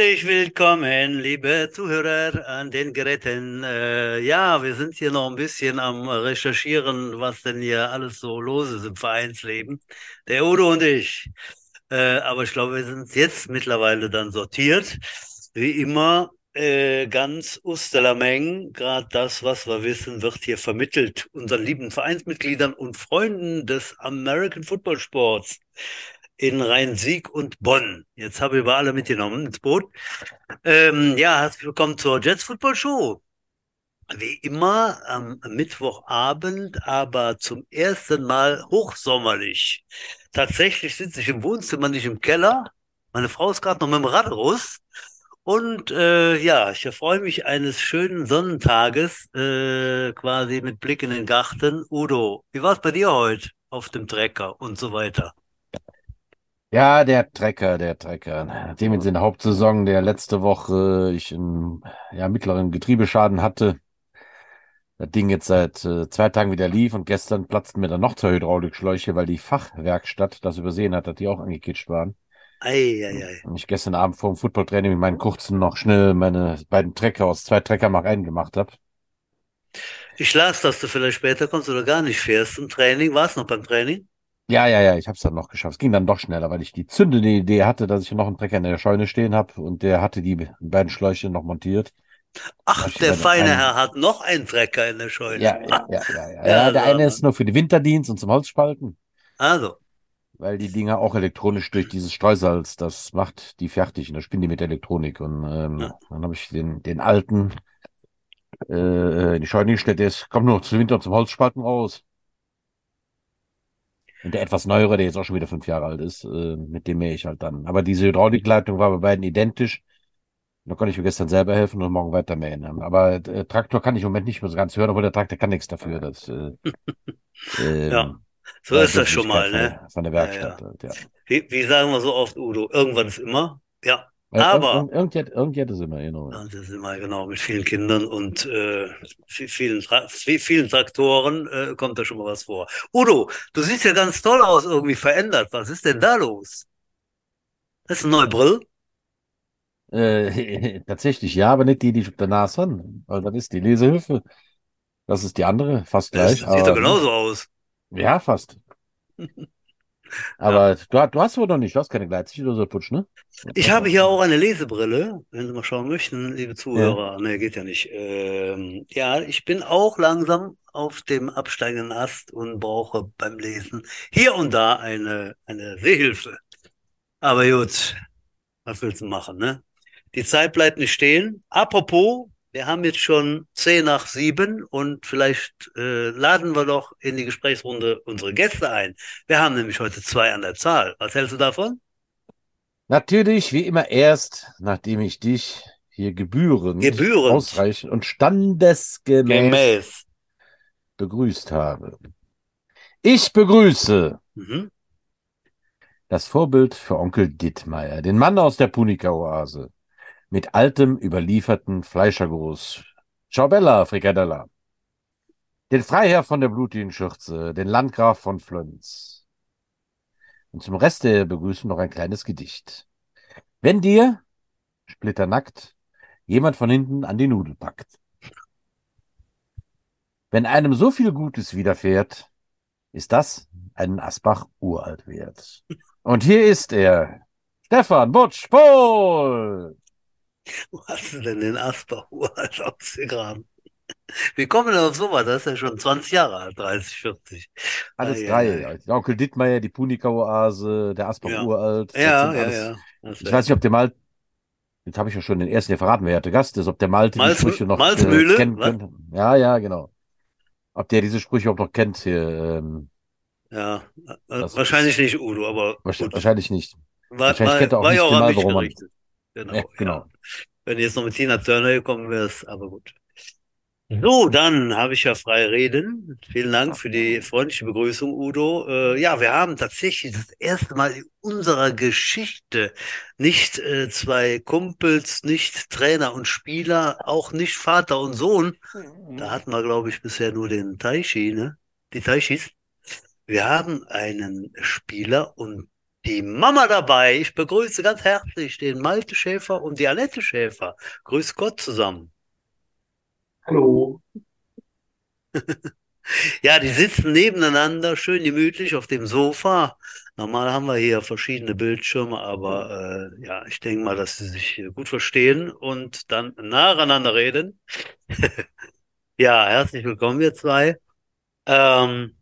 Herzlich willkommen, liebe Zuhörer an den Geräten. Äh, ja, wir sind hier noch ein bisschen am Recherchieren, was denn hier alles so los ist im Vereinsleben. Der Udo und ich. Äh, aber ich glaube, wir sind jetzt mittlerweile dann sortiert. Wie immer, äh, ganz Usterlameng. Gerade das, was wir wissen, wird hier vermittelt unseren lieben Vereinsmitgliedern und Freunden des American Football Sports in Rhein-Sieg und Bonn. Jetzt habe ich über alle mitgenommen ins Boot. Ähm, ja, herzlich willkommen zur Jets Football Show. Wie immer am Mittwochabend, aber zum ersten Mal hochsommerlich. Tatsächlich sitze ich im Wohnzimmer, nicht im Keller. Meine Frau ist gerade noch mit dem Rad raus. Und äh, ja, ich freue mich eines schönen Sonnentages, äh, quasi mit Blick in den Garten. Udo, wie war es bei dir heute auf dem Trecker und so weiter? Ja, der Trecker, der Trecker. Dem in der Hauptsaison, der letzte Woche ich einen ja, mittleren Getriebeschaden hatte. Das Ding jetzt seit äh, zwei Tagen wieder lief und gestern platzten mir dann noch zwei Hydraulikschläuche, weil die Fachwerkstatt das übersehen hat, dass die auch angekitscht waren. Ei, ei, ei. Und ich gestern Abend vor dem Footballtraining mit meinen kurzen noch schnell meine beiden Trecker aus zwei Trecker mal reingemacht habe. Ich las, dass du vielleicht später kommst oder gar nicht fährst im Training. War es noch beim Training? Ja, ja, ja, ich habe es dann noch geschafft. Es ging dann doch schneller, weil ich die zündende Idee hatte, dass ich noch einen Trecker in der Scheune stehen habe und der hatte die beiden Schläuche noch montiert. Ach, der feine einen... Herr hat noch einen Trecker in der Scheune. Ja, ja, ja, ja. ja. ja der eine ist nur für den Winterdienst und zum Holzspalten. Also. Weil die Dinger auch elektronisch durch dieses Streusalz, das macht die fertig und da spielen die mit Elektronik. Und ähm, dann habe ich den, den alten äh, in die Scheune gestellt, der ist, kommt nur zum Winter und zum Holzspalten raus. Und der etwas neuere, der jetzt auch schon wieder fünf Jahre alt ist, äh, mit dem mähe ich halt dann. Aber diese Hydraulikleitung war bei beiden identisch. Da konnte ich mir gestern selber helfen und morgen weiter mähen. Aber äh, Traktor kann ich im Moment nicht mehr so ganz hören, obwohl der Traktor kann nichts dafür. Das, äh, äh, ja, so ist das schon mal, ne? Von der Werkstatt. Ja, ja. Halt, ja. Wie, wie sagen wir so oft, Udo? Irgendwann ist immer. Ja, aber irgendjemand irgend ist immer, genau. Das ist immer genau mit vielen Kindern und äh, vielen, vielen Traktoren äh, kommt da schon mal was vor. Udo, du siehst ja ganz toll aus, irgendwie verändert. Was ist denn da los? Das ist eine neue Brille? Äh, tatsächlich ja, aber nicht die, die ich auf der Nase habe. Weil das ist die Lesehilfe. Das ist die andere, fast gleich. Das sieht doch genauso aus. Ja, fast. Aber ja. du, du, hast wohl noch nicht, du hast keine Gleitsicht oder so Putsch, ne? Ich habe hier auch eine Lesebrille, wenn Sie mal schauen möchten, liebe Zuhörer. Ja. Nee, geht ja nicht. Ähm, ja, ich bin auch langsam auf dem absteigenden Ast und brauche beim Lesen hier und da eine, eine Sehhilfe. Aber gut, was willst du machen, ne? Die Zeit bleibt nicht stehen. Apropos, wir haben jetzt schon zehn nach sieben und vielleicht äh, laden wir doch in die Gesprächsrunde unsere Gäste ein. Wir haben nämlich heute zwei an der Zahl. Was hältst du davon? Natürlich, wie immer erst, nachdem ich dich hier gebührend, gebührend. ausreichend und standesgemäß Gemäß. begrüßt habe. Ich begrüße mhm. das Vorbild für Onkel Dittmeier, den Mann aus der Punika-Oase mit altem, überlieferten Fleischergruß. Ciao Bella, Frikadella. Den Freiherr von der blutigen Schürze, den Landgraf von Flönz. Und zum Rest der Begrüßung noch ein kleines Gedicht. Wenn dir, splitternackt, jemand von hinten an die Nudel packt. Wenn einem so viel Gutes widerfährt, ist das einen Asbach uralt wert. Und hier ist er, Stefan Butsch Pohl. Wo hast du denn den Asbach uralt ausgegraben? Wie kommen wir auf sowas? Das ist ja schon 20 Jahre alt, 30, 40. Alles ah, drei. Ja, ja. Onkel Dittmeier, die Punika-Oase, der Asbach ja. Ja, ja, ja. Ich weiß nicht, ob der mal, jetzt habe ich ja schon den ersten, der verraten, wer der Gast ist, ob der Malte Malz, die Sprüche noch äh, kennt. Ja, ja, genau. Ob der diese Sprüche auch noch kennt hier. Ähm, ja, äh, wahrscheinlich ist, nicht Udo, aber. Wahrscheinlich, wahrscheinlich nicht. War, wahrscheinlich war, kennt er auch war nicht auch warum man, Genau. Ja, genau. Ja. Wenn jetzt noch mit Tina Turner gekommen wärst, aber gut. So, dann habe ich ja frei reden. Vielen Dank für die freundliche Begrüßung, Udo. Äh, ja, wir haben tatsächlich das erste Mal in unserer Geschichte nicht äh, zwei Kumpels, nicht Trainer und Spieler, auch nicht Vater und Sohn. Da hatten wir, glaube ich, bisher nur den Taishi, ne? Die Taishis. Wir haben einen Spieler und die Mama dabei. Ich begrüße ganz herzlich den Malte Schäfer und die Annette Schäfer. Grüß Gott zusammen. Hallo. ja, die sitzen nebeneinander, schön gemütlich auf dem Sofa. Normal haben wir hier verschiedene Bildschirme, aber äh, ja, ich denke mal, dass sie sich gut verstehen und dann nacheinander reden. ja, herzlich willkommen, ihr zwei. Ähm,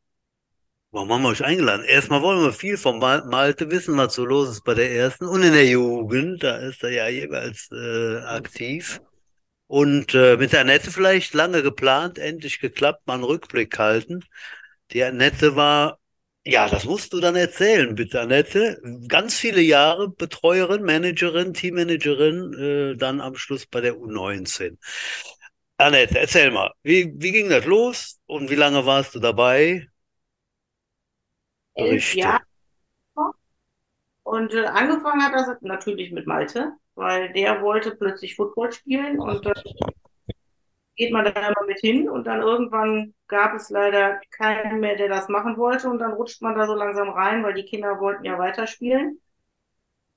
Warum haben wir euch eingeladen? Erstmal wollen wir viel von Malte wissen, was so los ist bei der ersten und in der Jugend. Da ist er ja jeweils äh, aktiv. Und äh, mit der Annette vielleicht lange geplant, endlich geklappt, mal einen Rückblick halten. Die Annette war, ja, das musst du dann erzählen, bitte, Annette. Ganz viele Jahre Betreuerin, Managerin, Teammanagerin, äh, dann am Schluss bei der U19. Annette, erzähl mal, wie, wie ging das los und wie lange warst du dabei? Elf Jahre. Und äh, angefangen hat das natürlich mit Malte, weil der wollte plötzlich Football spielen und äh, geht man da immer mit hin und dann irgendwann gab es leider keinen mehr, der das machen wollte und dann rutscht man da so langsam rein, weil die Kinder wollten ja weiterspielen.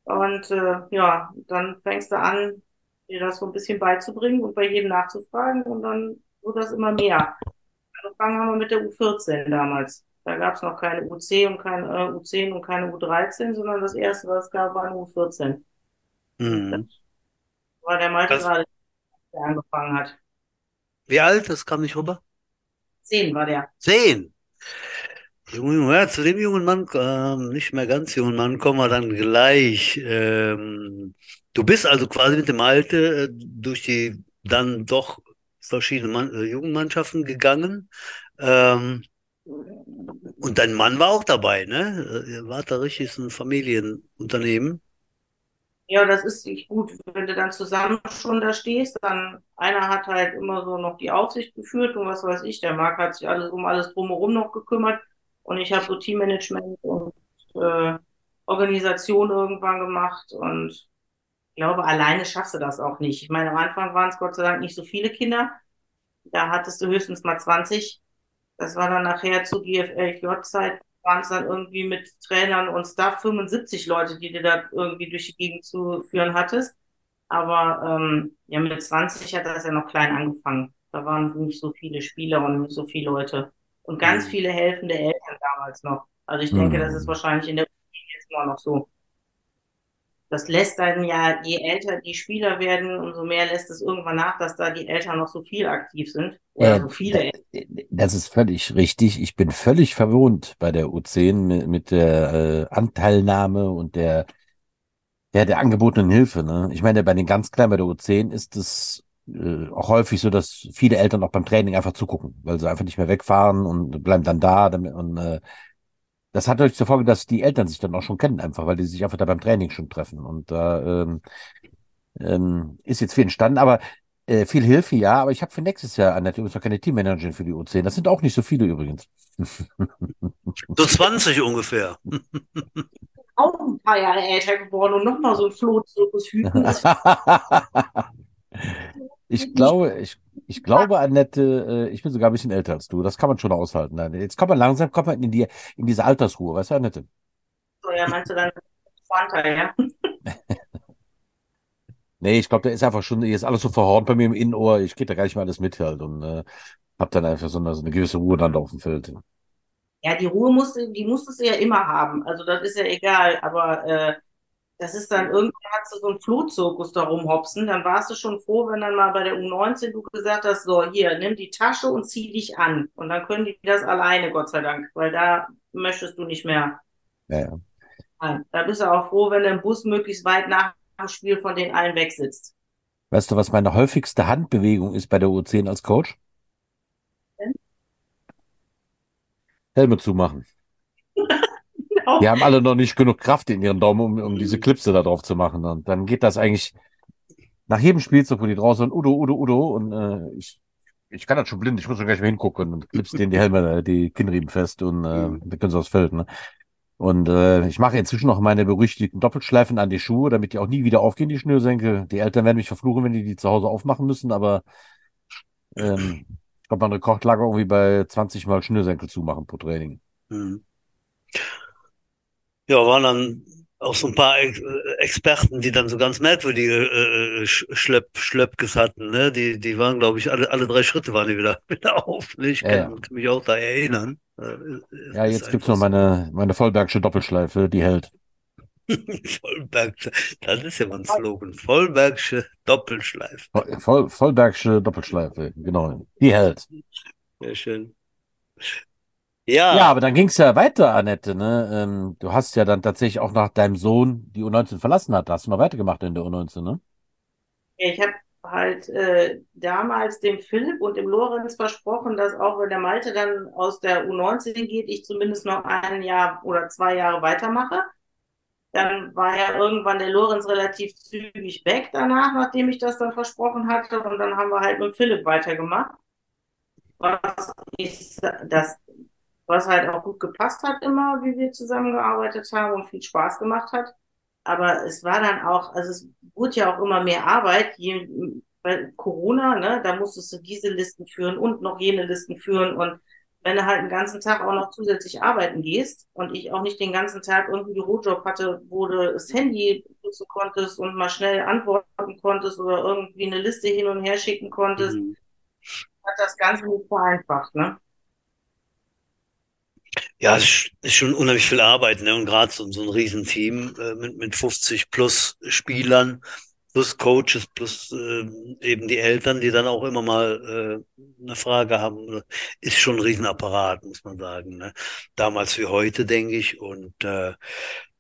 Und äh, ja, dann fängst du an, dir das so ein bisschen beizubringen und bei jedem nachzufragen und dann wird das immer mehr. Angefangen haben wir mit der U14 damals. Da gab es noch keine UC und keine äh, U10 und keine U13, sondern das erste, was es gab, war eine U14. Mhm. War der Malte das... gerade, der angefangen hat. Wie alt? Das kam nicht rüber? Zehn war der. Zehn? Junge, ja, zu dem jungen Mann, äh, nicht mehr ganz jungen Mann, kommen wir dann gleich. Ähm, du bist also quasi mit dem Alte äh, durch die dann doch verschiedene Mann, äh, Jugendmannschaften gegangen. Ähm, und dein Mann war auch dabei, ne? Ihr wart da richtig so ein Familienunternehmen. Ja, das ist nicht gut, wenn du dann zusammen schon da stehst, dann einer hat halt immer so noch die Aufsicht geführt und was weiß ich, der Marc hat sich alles um alles drumherum noch gekümmert und ich habe so Teammanagement und äh, Organisation irgendwann gemacht und ich glaube, alleine schaffst du das auch nicht. Ich meine, am Anfang waren es Gott sei Dank nicht so viele Kinder. Da hattest du höchstens mal 20 das war dann nachher zu GFLJ-Zeit, waren es dann irgendwie mit Trainern und Staff 75 Leute, die du da irgendwie durch die Gegend zu führen hattest. Aber ähm, ja, mit 20 hat das ja noch klein angefangen. Da waren nicht so viele Spieler und nicht so viele Leute. Und ganz mhm. viele helfende Eltern damals noch. Also ich denke, mhm. das ist wahrscheinlich in der jetzt immer noch so das lässt dann ja, je älter die Spieler werden, umso mehr lässt es irgendwann nach, dass da die Eltern noch so viel aktiv sind. Oder äh, so viele. Das ist völlig richtig. Ich bin völlig verwundert bei der U10 mit, mit der äh, Anteilnahme und der, ja, der angebotenen Hilfe. Ne? Ich meine, bei den ganz Kleinen bei der U10 ist es äh, auch häufig so, dass viele Eltern auch beim Training einfach zugucken, weil sie einfach nicht mehr wegfahren und bleiben dann da damit, und äh, das hat natürlich zur Folge, dass die Eltern sich dann auch schon kennen, einfach, weil die sich einfach da beim Training schon treffen. Und da ähm, ähm, ist jetzt viel entstanden, aber äh, viel Hilfe, ja, aber ich habe für nächstes Jahr an der übrigens noch keine Teammanagerin für die U10. Das sind auch nicht so viele übrigens. So 20 ungefähr. Auch ein paar Jahre älter geworden und nochmal so ein Flohzirkus hüten. ich glaube, ich ich glaube, Annette, äh, ich bin sogar ein bisschen älter als du. Das kann man schon aushalten. Jetzt kommt man langsam kommt man in, die, in diese Altersruhe, weißt du, Annette? So, ja, meinst du dann 20, ja? nee, ich glaube, da ist einfach schon, hier ist alles so verhornt bei mir im Innenohr. Ich kriege da gar nicht mehr alles mit halt und äh, habe dann einfach so eine, so eine gewisse Ruhe dann auf dem Feld. Ja, die Ruhe musst du, die musstest du ja immer haben. Also das ist ja egal, aber äh, das ist dann irgendwann hast du so einen Flohzirkus da rumhopsen, dann warst du schon froh, wenn dann mal bei der U19 du gesagt hast, so, hier, nimm die Tasche und zieh dich an. Und dann können die das alleine, Gott sei Dank, weil da möchtest du nicht mehr. Ja, ja. Da bist du auch froh, wenn der Bus möglichst weit nach dem Spiel von den allen wegsitzt. Weißt du, was meine häufigste Handbewegung ist bei der U10 als Coach? Hm? Helme zumachen. Genau. Die haben alle noch nicht genug Kraft in ihren Daumen, um, um diese Klipse da drauf zu machen. Und dann geht das eigentlich nach jedem Spielzug, wo die draußen sind, Udo, Udo, Udo. Und äh, ich, ich kann das schon blind, ich muss schon gleich mal hingucken und klipst denen die Helme, äh, die Kinnriemen fest und äh, mhm. dann können sie aufs Feld. Ne? Und äh, ich mache inzwischen noch meine berüchtigten Doppelschleifen an die Schuhe, damit die auch nie wieder aufgehen, die Schnürsenkel. Die Eltern werden mich verfluchen, wenn die die zu Hause aufmachen müssen, aber ähm, ich glaube, mein Rekord lag irgendwie bei 20 Mal Schnürsenkel zumachen pro Training. Mhm. Ja, waren dann auch so ein paar Experten, die dann so ganz merkwürdige äh, Schlepp, Schleppkes hatten, ne? Die, die waren, glaube ich, alle, alle drei Schritte waren die wieder, wieder auf. Ne? Ich ja, kann, ja. mich auch da erinnern. Ja, jetzt gibt's noch meine, meine Vollbergsche Doppelschleife, die hält. Vollbergsche, das ist ja mal ein Slogan. Vollbergsche Doppelschleife. Voll, Vollbergsche Doppelschleife, genau. Die hält. Sehr schön. Ja. Ja, aber dann ging es ja weiter, Annette. Ne? Ähm, du hast ja dann tatsächlich auch nach deinem Sohn die U19 verlassen hat. Da hast du noch weitergemacht in der U19, ne? Ich habe halt äh, damals dem Philipp und dem Lorenz versprochen, dass auch wenn der Malte dann aus der U19 geht, ich zumindest noch ein Jahr oder zwei Jahre weitermache. Dann war ja irgendwann der Lorenz relativ zügig weg danach, nachdem ich das dann versprochen hatte. Und dann haben wir halt mit Philipp weitergemacht. Was ich, das, was halt auch gut gepasst hat immer, wie wir zusammengearbeitet haben und viel Spaß gemacht hat. Aber es war dann auch, also es wurde ja auch immer mehr Arbeit, je, bei Corona, ne, da musstest du diese Listen führen und noch jene Listen führen und wenn du halt den ganzen Tag auch noch zusätzlich arbeiten gehst und ich auch nicht den ganzen Tag irgendwie Bürojob hatte, wo du das Handy nutzen konntest und mal schnell antworten konntest oder irgendwie eine Liste hin und her schicken konntest, mhm. hat das Ganze nicht vereinfacht, ne? Ja, es ist schon unheimlich viel Arbeit, ne? Und gerade so, so ein Riesenteam äh, mit, mit 50 plus Spielern, plus Coaches, plus äh, eben die Eltern, die dann auch immer mal äh, eine Frage haben, ist schon ein Riesenapparat, muss man sagen. Ne? Damals wie heute, denke ich. Und äh,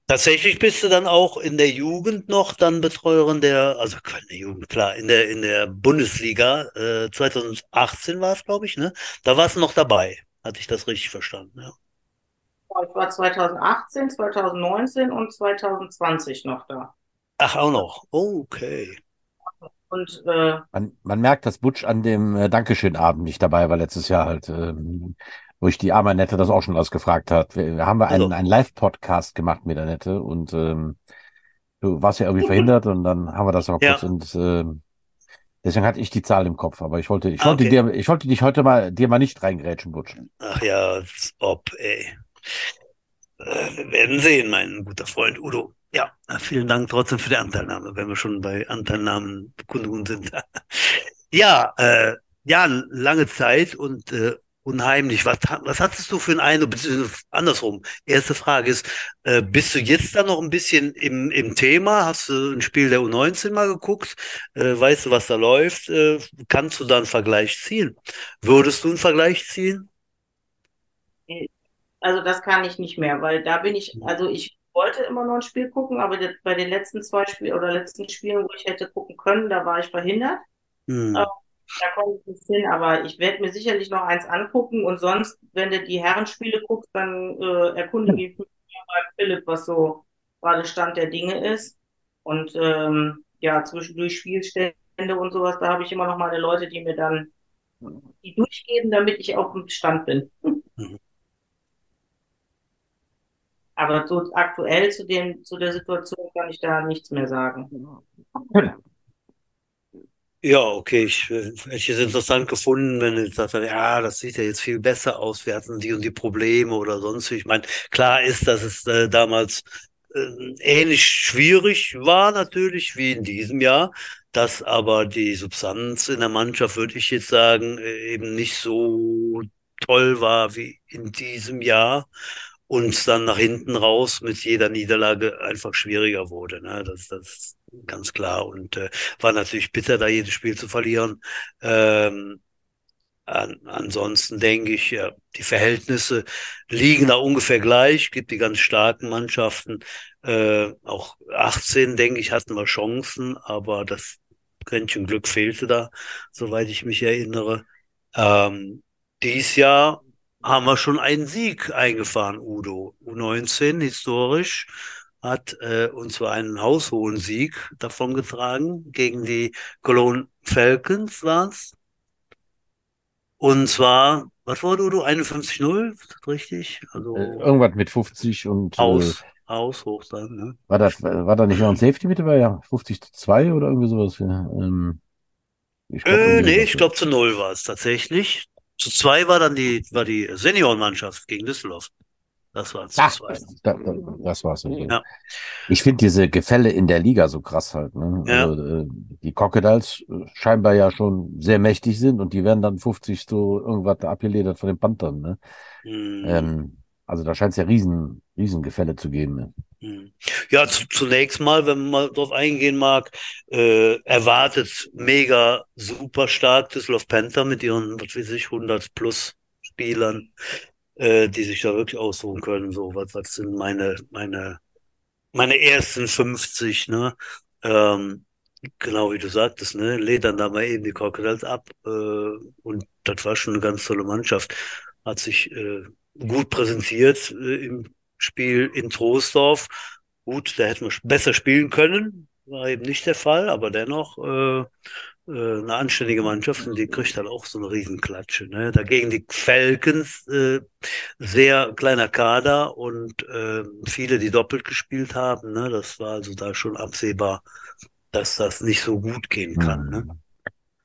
tatsächlich bist du dann auch in der Jugend noch dann Betreuerin der, also in der Jugend, klar, in der, in der Bundesliga, äh, 2018 war es, glaube ich, ne? Da warst du noch dabei. Hatte ich das richtig verstanden, ja. Ich war 2018, 2019 und 2020 noch da. Ach, auch noch. Okay. Und, äh, man, man, merkt, dass Butch an dem äh, Dankeschön-Abend nicht dabei war letztes Jahr halt, ähm, wo ich die arme Annette das auch schon ausgefragt hat. Wir, haben wir einen, also. einen Live-Podcast gemacht mit Annette und ähm, du warst ja irgendwie verhindert und dann haben wir das noch ja. kurz und ähm, Deswegen hatte ich die Zahl im Kopf, aber ich wollte, ich wollte okay. dir, ich wollte dich heute mal, dir mal nicht reingrätschen, Butch. Ach ja, ob, ey. Äh, wir werden sehen, mein guter Freund Udo. Ja, vielen Dank trotzdem für die Anteilnahme, wenn wir schon bei Anteilnahmenkundungen sind. ja, äh, ja, lange Zeit und äh, unheimlich. Was, was hattest du für einen Eindruck? Andersrum. Erste Frage ist, äh, bist du jetzt da noch ein bisschen im, im Thema? Hast du ein Spiel der U19 mal geguckt? Äh, weißt du, was da läuft? Äh, kannst du da einen Vergleich ziehen? Würdest du einen Vergleich ziehen? Also das kann ich nicht mehr, weil da bin ich, also ich wollte immer noch ein Spiel gucken, aber bei den letzten zwei Spielen oder letzten Spielen, wo ich hätte gucken können, da war ich verhindert. Hm. Äh, da komme ich nicht hin, aber ich werde mir sicherlich noch eins angucken und sonst, wenn du die Herrenspiele guckst, dann äh, erkunde mich bei Philipp, was so gerade Stand der Dinge ist. Und ähm, ja, zwischendurch Spielstände und sowas, da habe ich immer noch meine Leute, die mir dann die durchgeben, damit ich auf dem Stand bin. Mhm. Aber so aktuell zu, dem, zu der Situation kann ich da nichts mehr sagen. Ja, okay, ich äh, hätte es interessant gefunden, wenn gesagt hast, ja, das sieht ja jetzt viel besser aus, wir hatten die und die Probleme oder sonst. Ich meine, klar ist, dass es äh, damals äh, ähnlich schwierig war natürlich wie in diesem Jahr, dass aber die Substanz in der Mannschaft, würde ich jetzt sagen, äh, eben nicht so toll war wie in diesem Jahr und dann nach hinten raus mit jeder Niederlage einfach schwieriger wurde. Ne? Das, das ganz klar. Und äh, war natürlich bitter, da jedes Spiel zu verlieren. Ähm, an, ansonsten denke ich, ja, die Verhältnisse liegen da ungefähr gleich. Gibt die ganz starken Mannschaften. Äh, auch 18, denke ich, hatten wir Chancen, aber das Quäntchen Glück fehlte da, soweit ich mich erinnere. Ähm, dies Jahr haben wir schon einen Sieg eingefahren, Udo. U19 historisch hat äh, und zwar einen haushohen Sieg davongetragen gegen die Cologne Falcons war's. Und zwar, was war Udo? 51-0, richtig? Also äh, irgendwas mit 50 und Haus, äh, Haus hoch dann, ne? War das, war da nicht noch ein Safety mit dabei? Ja, 50 zu 2 oder irgendwie sowas? Ja, ähm, ich glaub, äh, nee, ich glaube zu 0 war es tatsächlich. Zu 2 war dann die, war die Seniorenmannschaft gegen Düsseldorf. Das war zu zweit. Das, das war's. Okay. Ja. Ich finde diese Gefälle in der Liga so krass halt. Ne? Ja. Also, äh, die Crocodiles äh, scheinbar ja schon sehr mächtig sind und die werden dann 50 so irgendwas abgeledert von den Panthern. Ne? Mhm. Ähm, also da scheint es ja riesen, riesen Gefälle zu geben. Ne? Mhm. Ja, zu, zunächst mal, wenn man mal drauf eingehen mag, äh, erwartet mega super stark Düsseldorf Panther mit ihren, was weiß ich, 100 plus Spielern äh, die sich da wirklich aussuchen können. So, was, was sind meine, meine, meine ersten 50, ne? Ähm, genau wie du sagtest, ne? Ledern da mal eben die Crocodiles ab. Äh, und das war schon eine ganz tolle Mannschaft. Hat sich äh, gut präsentiert äh, im Spiel in Troisdorf. Gut, da hätten wir besser spielen können. War eben nicht der Fall, aber dennoch äh, äh, eine anständige Mannschaft und die kriegt dann auch so eine Riesenklatsche. Ne? Dagegen die Falcons, äh, sehr kleiner Kader und äh, viele, die doppelt gespielt haben. Ne? Das war also da schon absehbar, dass das nicht so gut gehen kann. Ne?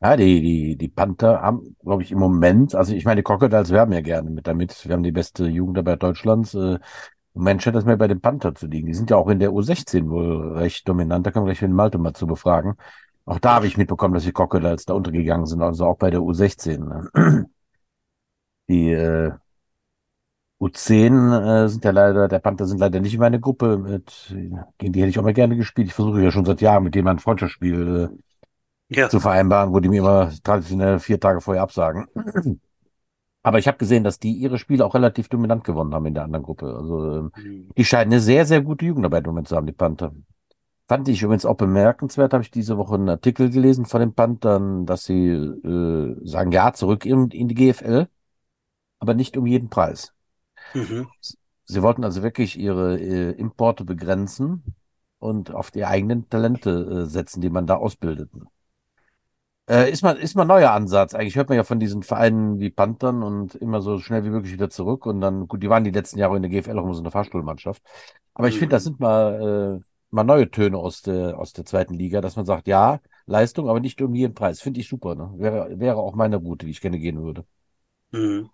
Ja, die, die, die Panther haben, glaube ich, im Moment, also ich meine, die Crocodiles werben ja gerne mit damit. Wir haben die beste Jugendarbeit Deutschlands. Äh, im Moment scheint das mehr bei den Panther zu liegen. Die sind ja auch in der U16 wohl recht dominant. Da können wir gleich den Malte mal zu befragen. Auch da habe ich mitbekommen, dass die Crocodiles da untergegangen sind, also auch bei der U16. Ne? Die äh, U10 äh, sind ja leider, der Panther sind leider nicht in meiner Gruppe. Mit, gegen die hätte ich auch mal gerne gespielt. Ich versuche ja schon seit Jahren mit denen ein Freundschaftsspiel äh, ja. zu vereinbaren, wo die mir immer traditionell vier Tage vorher absagen. Aber ich habe gesehen, dass die ihre Spiele auch relativ dominant gewonnen haben in der anderen Gruppe. Also äh, mhm. die scheinen eine sehr, sehr gute Jugendarbeit im Moment zu haben, die Panther. Fand ich übrigens auch bemerkenswert, habe ich diese Woche einen Artikel gelesen von den Panthern, dass sie äh, sagen, ja, zurück in, in, die GFL, aber nicht um jeden Preis. Mhm. Sie wollten also wirklich ihre äh, Importe begrenzen und auf die eigenen Talente äh, setzen, die man da ausbildet. Äh, ist mal, ist mal ein neuer Ansatz. Eigentlich hört man ja von diesen Vereinen wie Panthern und immer so schnell wie möglich wieder zurück. Und dann, gut, die waren die letzten Jahre in der GFL auch immer so eine Fahrstuhlmannschaft. Aber ich mhm. finde, das sind mal äh, mal neue Töne aus der, aus der zweiten Liga, dass man sagt, ja, Leistung, aber nicht um jeden Preis. Finde ich super. Ne? Wäre, wäre auch meine Route, die ich gerne gehen würde. Mhm.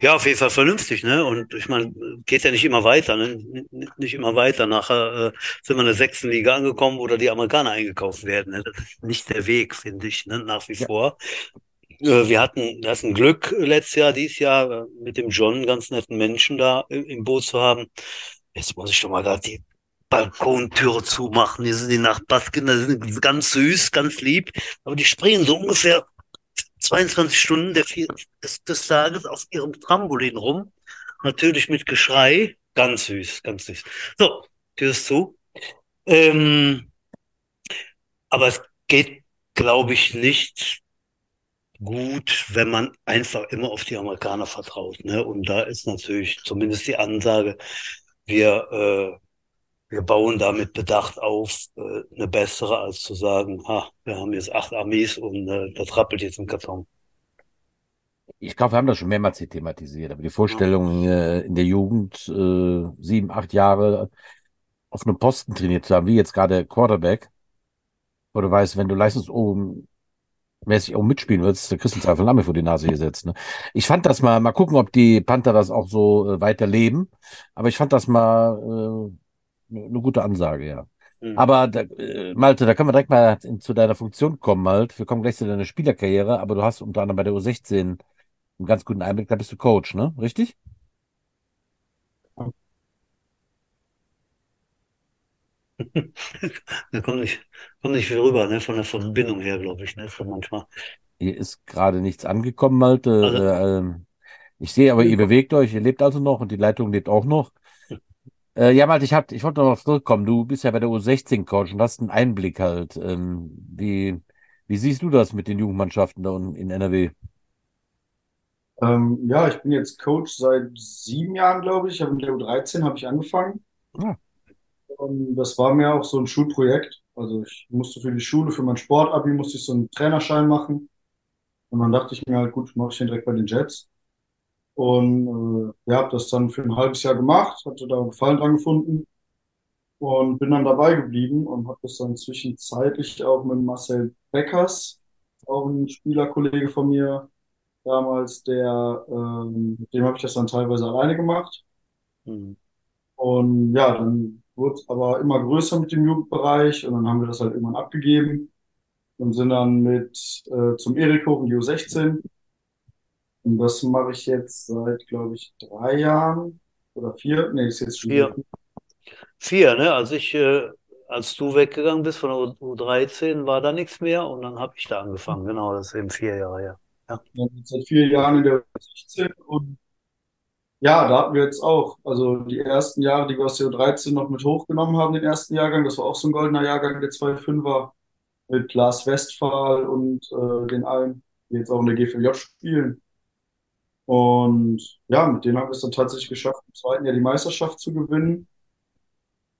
Ja, auf jeden Fall vernünftig, ne? Und ich meine, geht ja nicht immer weiter, ne? Nicht immer weiter. Nachher äh, sind wir in der sechsten Liga angekommen, wo da die Amerikaner eingekauft werden. Ne? Das ist nicht der Weg, finde ich, ne? nach wie ja. vor. Äh, wir hatten, wir hatten Glück letztes Jahr, dieses Jahr äh, mit dem John, einen ganz netten Menschen da im Boot zu haben. Jetzt muss ich doch mal gerade die Balkontüre zumachen. Hier sind die Nachbarskinder, die sind ganz süß, ganz lieb, aber die springen so ungefähr 22 Stunden des, des Tages auf ihrem Trampolin rum. Natürlich mit Geschrei. Ganz süß, ganz süß. So, Tür ist zu. Ähm, aber es geht, glaube ich, nicht gut, wenn man einfach immer auf die Amerikaner vertraut. Ne? Und da ist natürlich zumindest die Ansage, wir äh, wir bauen damit Bedacht auf, äh, eine bessere, als zu sagen, ha, wir haben jetzt acht Armees und äh, das rappelt jetzt im Karton. Ich glaube, wir haben das schon mehrmals hier thematisiert, aber die Vorstellung, äh, in der Jugend äh, sieben, acht Jahre auf einem Posten trainiert zu haben, wie jetzt gerade Quarterback, wo du weißt, wenn du leistungsoben mäßig auch mitspielen willst, der kriegst du einfach Name vor die Nase gesetzt. Ne? Ich fand das mal, mal gucken, ob die Panther das auch so äh, weiterleben, aber ich fand das mal äh, eine gute Ansage, ja. Mhm. Aber da, äh, Malte, da können wir direkt mal in, zu deiner Funktion kommen, halt. Wir kommen gleich zu deiner Spielerkarriere, aber du hast unter anderem bei der U16 einen ganz guten Einblick, da bist du Coach, ne? Richtig? da kommt nicht, kommt nicht viel rüber, ne? Von der Verbindung her, glaube ich, ne? Von manchmal. Hier ist gerade nichts angekommen, Malte. Also, äh, ähm, ich sehe aber, ihr bewegt euch, ihr lebt also noch und die Leitung lebt auch noch. Äh, ja, Malte, ich, hab, ich wollte noch zurückkommen. Du bist ja bei der U16-Coach und hast einen Einblick halt. Ähm, wie, wie siehst du das mit den Jugendmannschaften da unten in NRW? Ähm, ja, ich bin jetzt Coach seit sieben Jahren, glaube ich. Mit der U13 habe ich angefangen. Ja. Und das war mir auch so ein Schulprojekt. Also ich musste für die Schule, für mein Sportabi, musste ich so einen Trainerschein machen. Und dann dachte ich mir halt, gut, mache ich den direkt bei den Jets. Und äh, ja, habe das dann für ein halbes Jahr gemacht, hatte da Gefallen dran gefunden und bin dann dabei geblieben und habe das dann zwischenzeitlich auch mit Marcel Beckers, auch ein Spielerkollege von mir damals, der, ähm, mit dem habe ich das dann teilweise alleine gemacht. Mhm. Und ja, dann wurde es aber immer größer mit dem Jugendbereich und dann haben wir das halt irgendwann abgegeben und sind dann mit äh, zum Erik hoch in die U16. Und das mache ich jetzt seit, glaube ich, drei Jahren oder vier. Nee, ist jetzt schon vier. Vier, ne? Als ich, äh, als du weggegangen bist von der U13, war da nichts mehr und dann habe ich da angefangen. Genau, das ist eben vier Jahre her. Ja. ja seit vier Jahren in der U16 und ja, da hatten wir jetzt auch, also die ersten Jahre, die wir aus der U13 noch mit hochgenommen haben, den ersten Jahrgang, das war auch so ein goldener Jahrgang, der 2-5er mit Lars Westphal und äh, den allen, die jetzt auch in der GVJ spielen. Und ja, mit denen haben wir es dann tatsächlich geschafft, im zweiten Jahr die Meisterschaft zu gewinnen.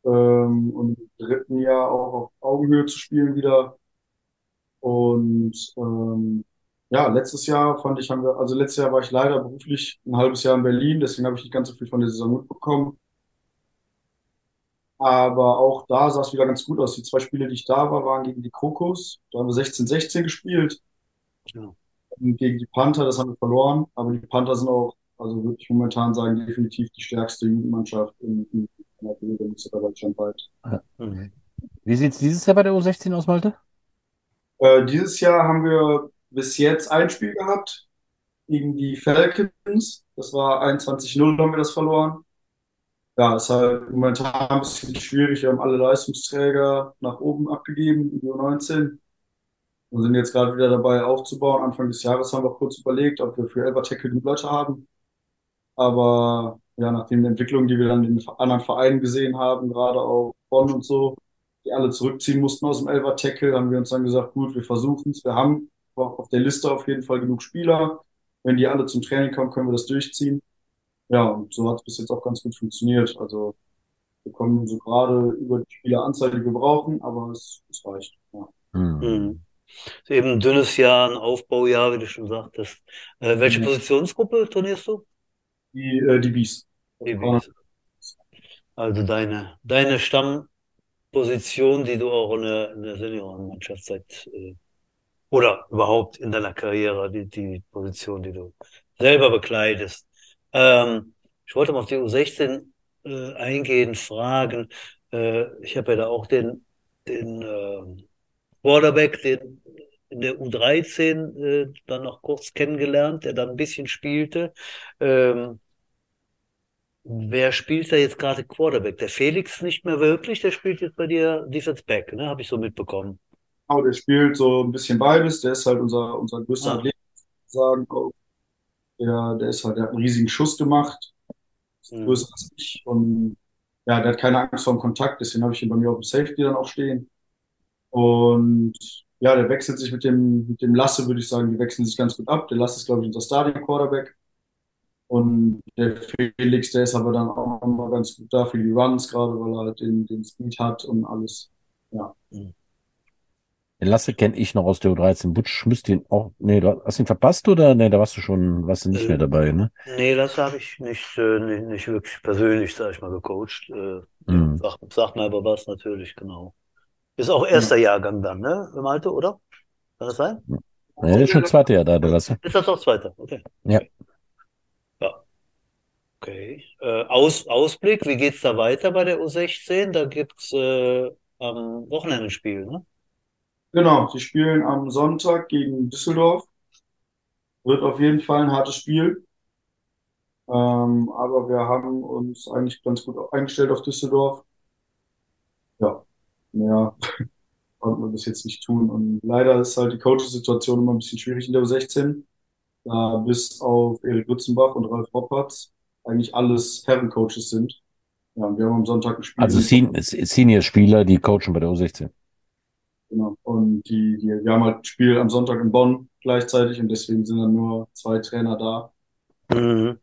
Ähm, und im dritten Jahr auch auf Augenhöhe zu spielen wieder. Und ähm, ja, letztes Jahr fand ich, haben wir, also letztes Jahr war ich leider beruflich ein halbes Jahr in Berlin, deswegen habe ich nicht ganz so viel von der Saison mitbekommen. Aber auch da sah es wieder ganz gut aus. Die zwei Spiele, die ich da war, waren gegen die Kokos. Da haben wir 16-16 gespielt. Ja. Gegen die Panther, das haben wir verloren. Aber die Panther sind auch, also würde ich momentan sagen, definitiv die stärkste Jugendmannschaft in, in, in der Bundesliga deutschlandweit. Wie sieht es dieses Jahr bei der U16 aus, Malte? Äh, dieses Jahr haben wir bis jetzt ein Spiel gehabt gegen die Falcons. Das war 21-0, haben wir das verloren. Ja, ist halt momentan ein bisschen schwierig. Wir haben alle Leistungsträger nach oben abgegeben, in U19. Wir sind jetzt gerade wieder dabei aufzubauen. Anfang des Jahres haben wir kurz überlegt, ob wir für Elbertech genug Leute haben. Aber ja, nach den Entwicklungen, die wir dann in anderen Vereinen gesehen haben, gerade auch Bonn und so, die alle zurückziehen mussten aus dem Elber Tackle, haben wir uns dann gesagt, gut, wir versuchen es. Wir haben auf der Liste auf jeden Fall genug Spieler. Wenn die alle zum Training kommen, können wir das durchziehen. Ja, und so hat es bis jetzt auch ganz gut funktioniert. Also wir kommen so gerade über die Spieleranzahl, die wir brauchen, aber es, es reicht. Ja. Mhm. Ist eben ein dünnes Jahr, ein Aufbaujahr, wie du schon sagtest. Äh, welche mhm. Positionsgruppe turnierst du? Die, äh, die Bies. Die Bies. Also deine, deine Stammposition, die du auch in der, in der Seniorenmannschaft seit äh, oder überhaupt in deiner Karriere, die, die Position, die du selber bekleidest. Ähm, ich wollte mal auf die U16 äh, eingehen, fragen. Äh, ich habe ja da auch den, den äh, Quarterback, den in der U13 äh, dann noch kurz kennengelernt, der dann ein bisschen spielte. Ähm, wer spielt da jetzt gerade Quarterback? Der Felix nicht mehr wirklich, der spielt jetzt bei dir Defense Back, ne? Habe ich so mitbekommen. Genau, der spielt so ein bisschen beides. Der ist halt unser, unser größter ah. Athlet, sagen. Der, der ist halt, der hat einen riesigen Schuss gemacht. Mhm. Größer als ich. Und ja, der hat keine Angst vor dem Kontakt, deswegen habe ich ihn bei mir auf dem Safety dann auch stehen. Und ja, der wechselt sich mit dem, mit dem Lasse, würde ich sagen, die wechseln sich ganz gut ab. Der Lasse ist, glaube ich, unser Starting Quarterback. Und der Felix, der ist aber dann auch immer ganz gut da für die Runs, gerade weil er halt den, den Speed hat und alles. Ja. Den Lasse kenne ich noch aus der U13. Butsch müsste ihn auch. Nee, du hast ihn verpasst oder? Nee, da warst du schon, warst du nicht äh, mehr dabei, ne? Nee, das habe ich nicht, äh, nicht, nicht, wirklich persönlich, sag ich mal, gecoacht. Äh, mhm. sag, sagt mir aber was natürlich, genau. Ist auch erster mhm. Jahrgang dann, ne? Im Alter, oder? Kann das sein? Ja, ist schon zweiter Jahr da, der Lasse. Ist das auch zweiter? Okay. Ja. Ja. Okay. Äh, Aus, Ausblick, wie geht's da weiter bei der U16? Da gibt's äh, am Wochenende ein Spiel, ne? Genau, sie spielen am Sonntag gegen Düsseldorf. Wird auf jeden Fall ein hartes Spiel. Ähm, aber wir haben uns eigentlich ganz gut eingestellt auf Düsseldorf. Ja, mehr konnten wir bis jetzt nicht tun. Und leider ist halt die Coaching-Situation immer ein bisschen schwierig in der U16. Da bis auf Erik Rützenbach und Ralf Roppertz eigentlich alles Herrencoaches sind. Ja, und wir haben am Sonntag ein Spiel. Also Senior-Spieler, die coachen bei der U16. Genau. Und die, die, wir haben halt ein Spiel am Sonntag in Bonn gleichzeitig und deswegen sind dann nur zwei Trainer da. Mhm.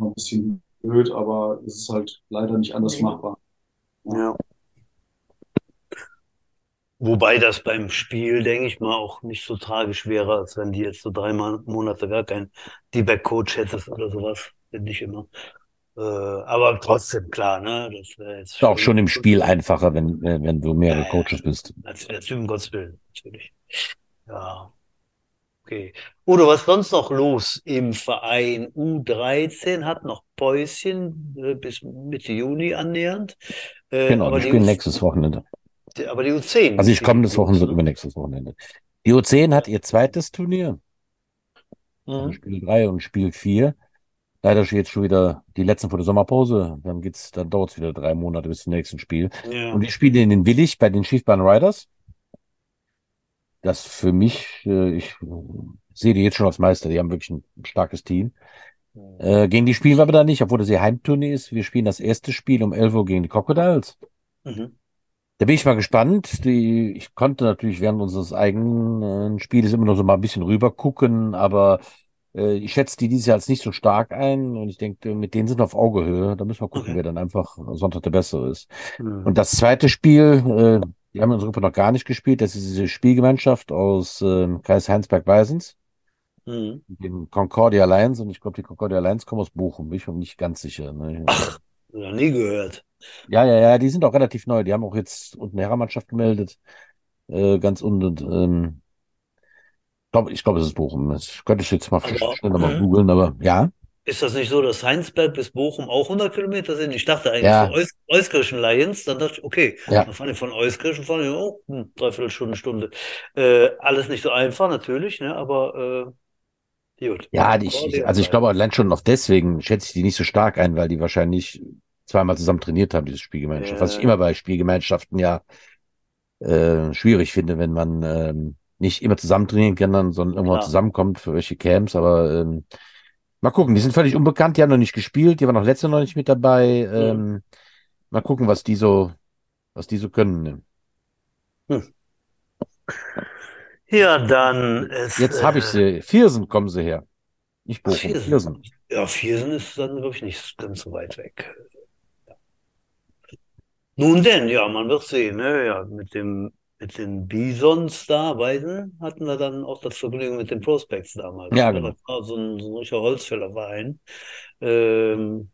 Ein bisschen blöd, aber es ist halt leider nicht anders machbar. Ja. ja. Wobei das beim Spiel, denke ich mal, auch nicht so tragisch wäre, als wenn die jetzt so drei Monate gar keinen D-Back-Coach hättest oder sowas, finde ich immer. Äh, aber trotzdem, klar, ne? Das wäre jetzt. Ist auch schon im Spiel einfacher, wenn, wenn du mehrere ja, Coaches bist. Als, als im Gottes Willen, natürlich. Ja. Okay. Udo, was sonst noch los im Verein? U13 hat noch Päuschen äh, bis Mitte Juni annähernd. Äh, genau, die spielen nächstes Wochenende. Aber die U10. Also ich komme das Wochenende, übernächstes Wochenende. Die U10 hat ihr zweites Turnier. Mhm. Also Spiel 3 und Spiel 4. Leider steht jetzt schon wieder die letzten vor der Sommerpause. Dann geht's, dann dauert es wieder drei Monate bis zum nächsten Spiel. Ja. Und die spielen in den Willig bei den Schiefbahn Riders das für mich, äh, ich sehe die jetzt schon als Meister, die haben wirklich ein starkes Team. Äh, gegen die spielen wir aber da nicht, obwohl das ihr Heimturnier ist. Wir spielen das erste Spiel um 11 Uhr gegen die Crocodiles. Mhm. Da bin ich mal gespannt. Die, ich konnte natürlich während unseres eigenen äh, Spieles immer nur so mal ein bisschen rüber gucken, aber äh, ich schätze die dieses Jahr als nicht so stark ein und ich denke, mit denen sind wir auf Augehöhe. Da müssen wir gucken, wer dann einfach Sonntag der Bessere ist. Mhm. Und das zweite Spiel, äh, die haben unsere Gruppe noch gar nicht gespielt. Das ist diese Spielgemeinschaft aus äh, Kreis Heinsberg-Weisens. Mhm. Den Concordia Alliance. Und ich glaube, die Concordia Alliance kommen aus Bochum. Bin ich mir nicht ganz sicher. Ne? Ach, noch nie gehört. Ja, ja, ja, die sind auch relativ neu. Die haben auch jetzt unten Herrenmannschaft gemeldet. Äh, ganz unten. Ähm, glaub, ich glaube, es ist Bochum. Das könnte ich jetzt mal aber, schnell nochmal googeln, aber ja. Ist das nicht so, dass Heinsberg bis Bochum auch 100 Kilometer sind? Ich dachte eigentlich ja. so Eus Euskirchen Lions, dann dachte ich, okay, ja. dann fand ich von Euskirchen, fand ich, oh, hm, dreiviertel Stunde, Stunde. Äh, alles nicht so einfach, natürlich, ne, aber äh, gut. Ja, ich, also ich glaube allein schon auf deswegen schätze ich die nicht so stark ein, weil die wahrscheinlich zweimal zusammen trainiert haben, diese Spielgemeinschaft. Äh. Was ich immer bei Spielgemeinschaften ja äh, schwierig finde, wenn man ähm, nicht immer zusammen trainieren kann, sondern irgendwann zusammenkommt für welche Camps, aber ähm, Mal gucken, die sind völlig unbekannt, die haben noch nicht gespielt, die waren auch letzte noch nicht mit dabei. Ähm, mal gucken, was die so, was die so können. Ne? Hm. Ja, dann ist. Jetzt habe ich sie. Viersen kommen sie her. Nicht Bochum. Viersen. Viersen. Ja, Viersen ist dann wirklich nicht ganz so weit weg. Nun denn, ja, man wird sehen, ne? Ja, mit dem mit den Bisons da, Weiden, hatten wir dann auch das Vergnügen mit den Prospects damals. Ja, genau. Das war so ein, so ein richtiger Holzfällerverein. Ähm,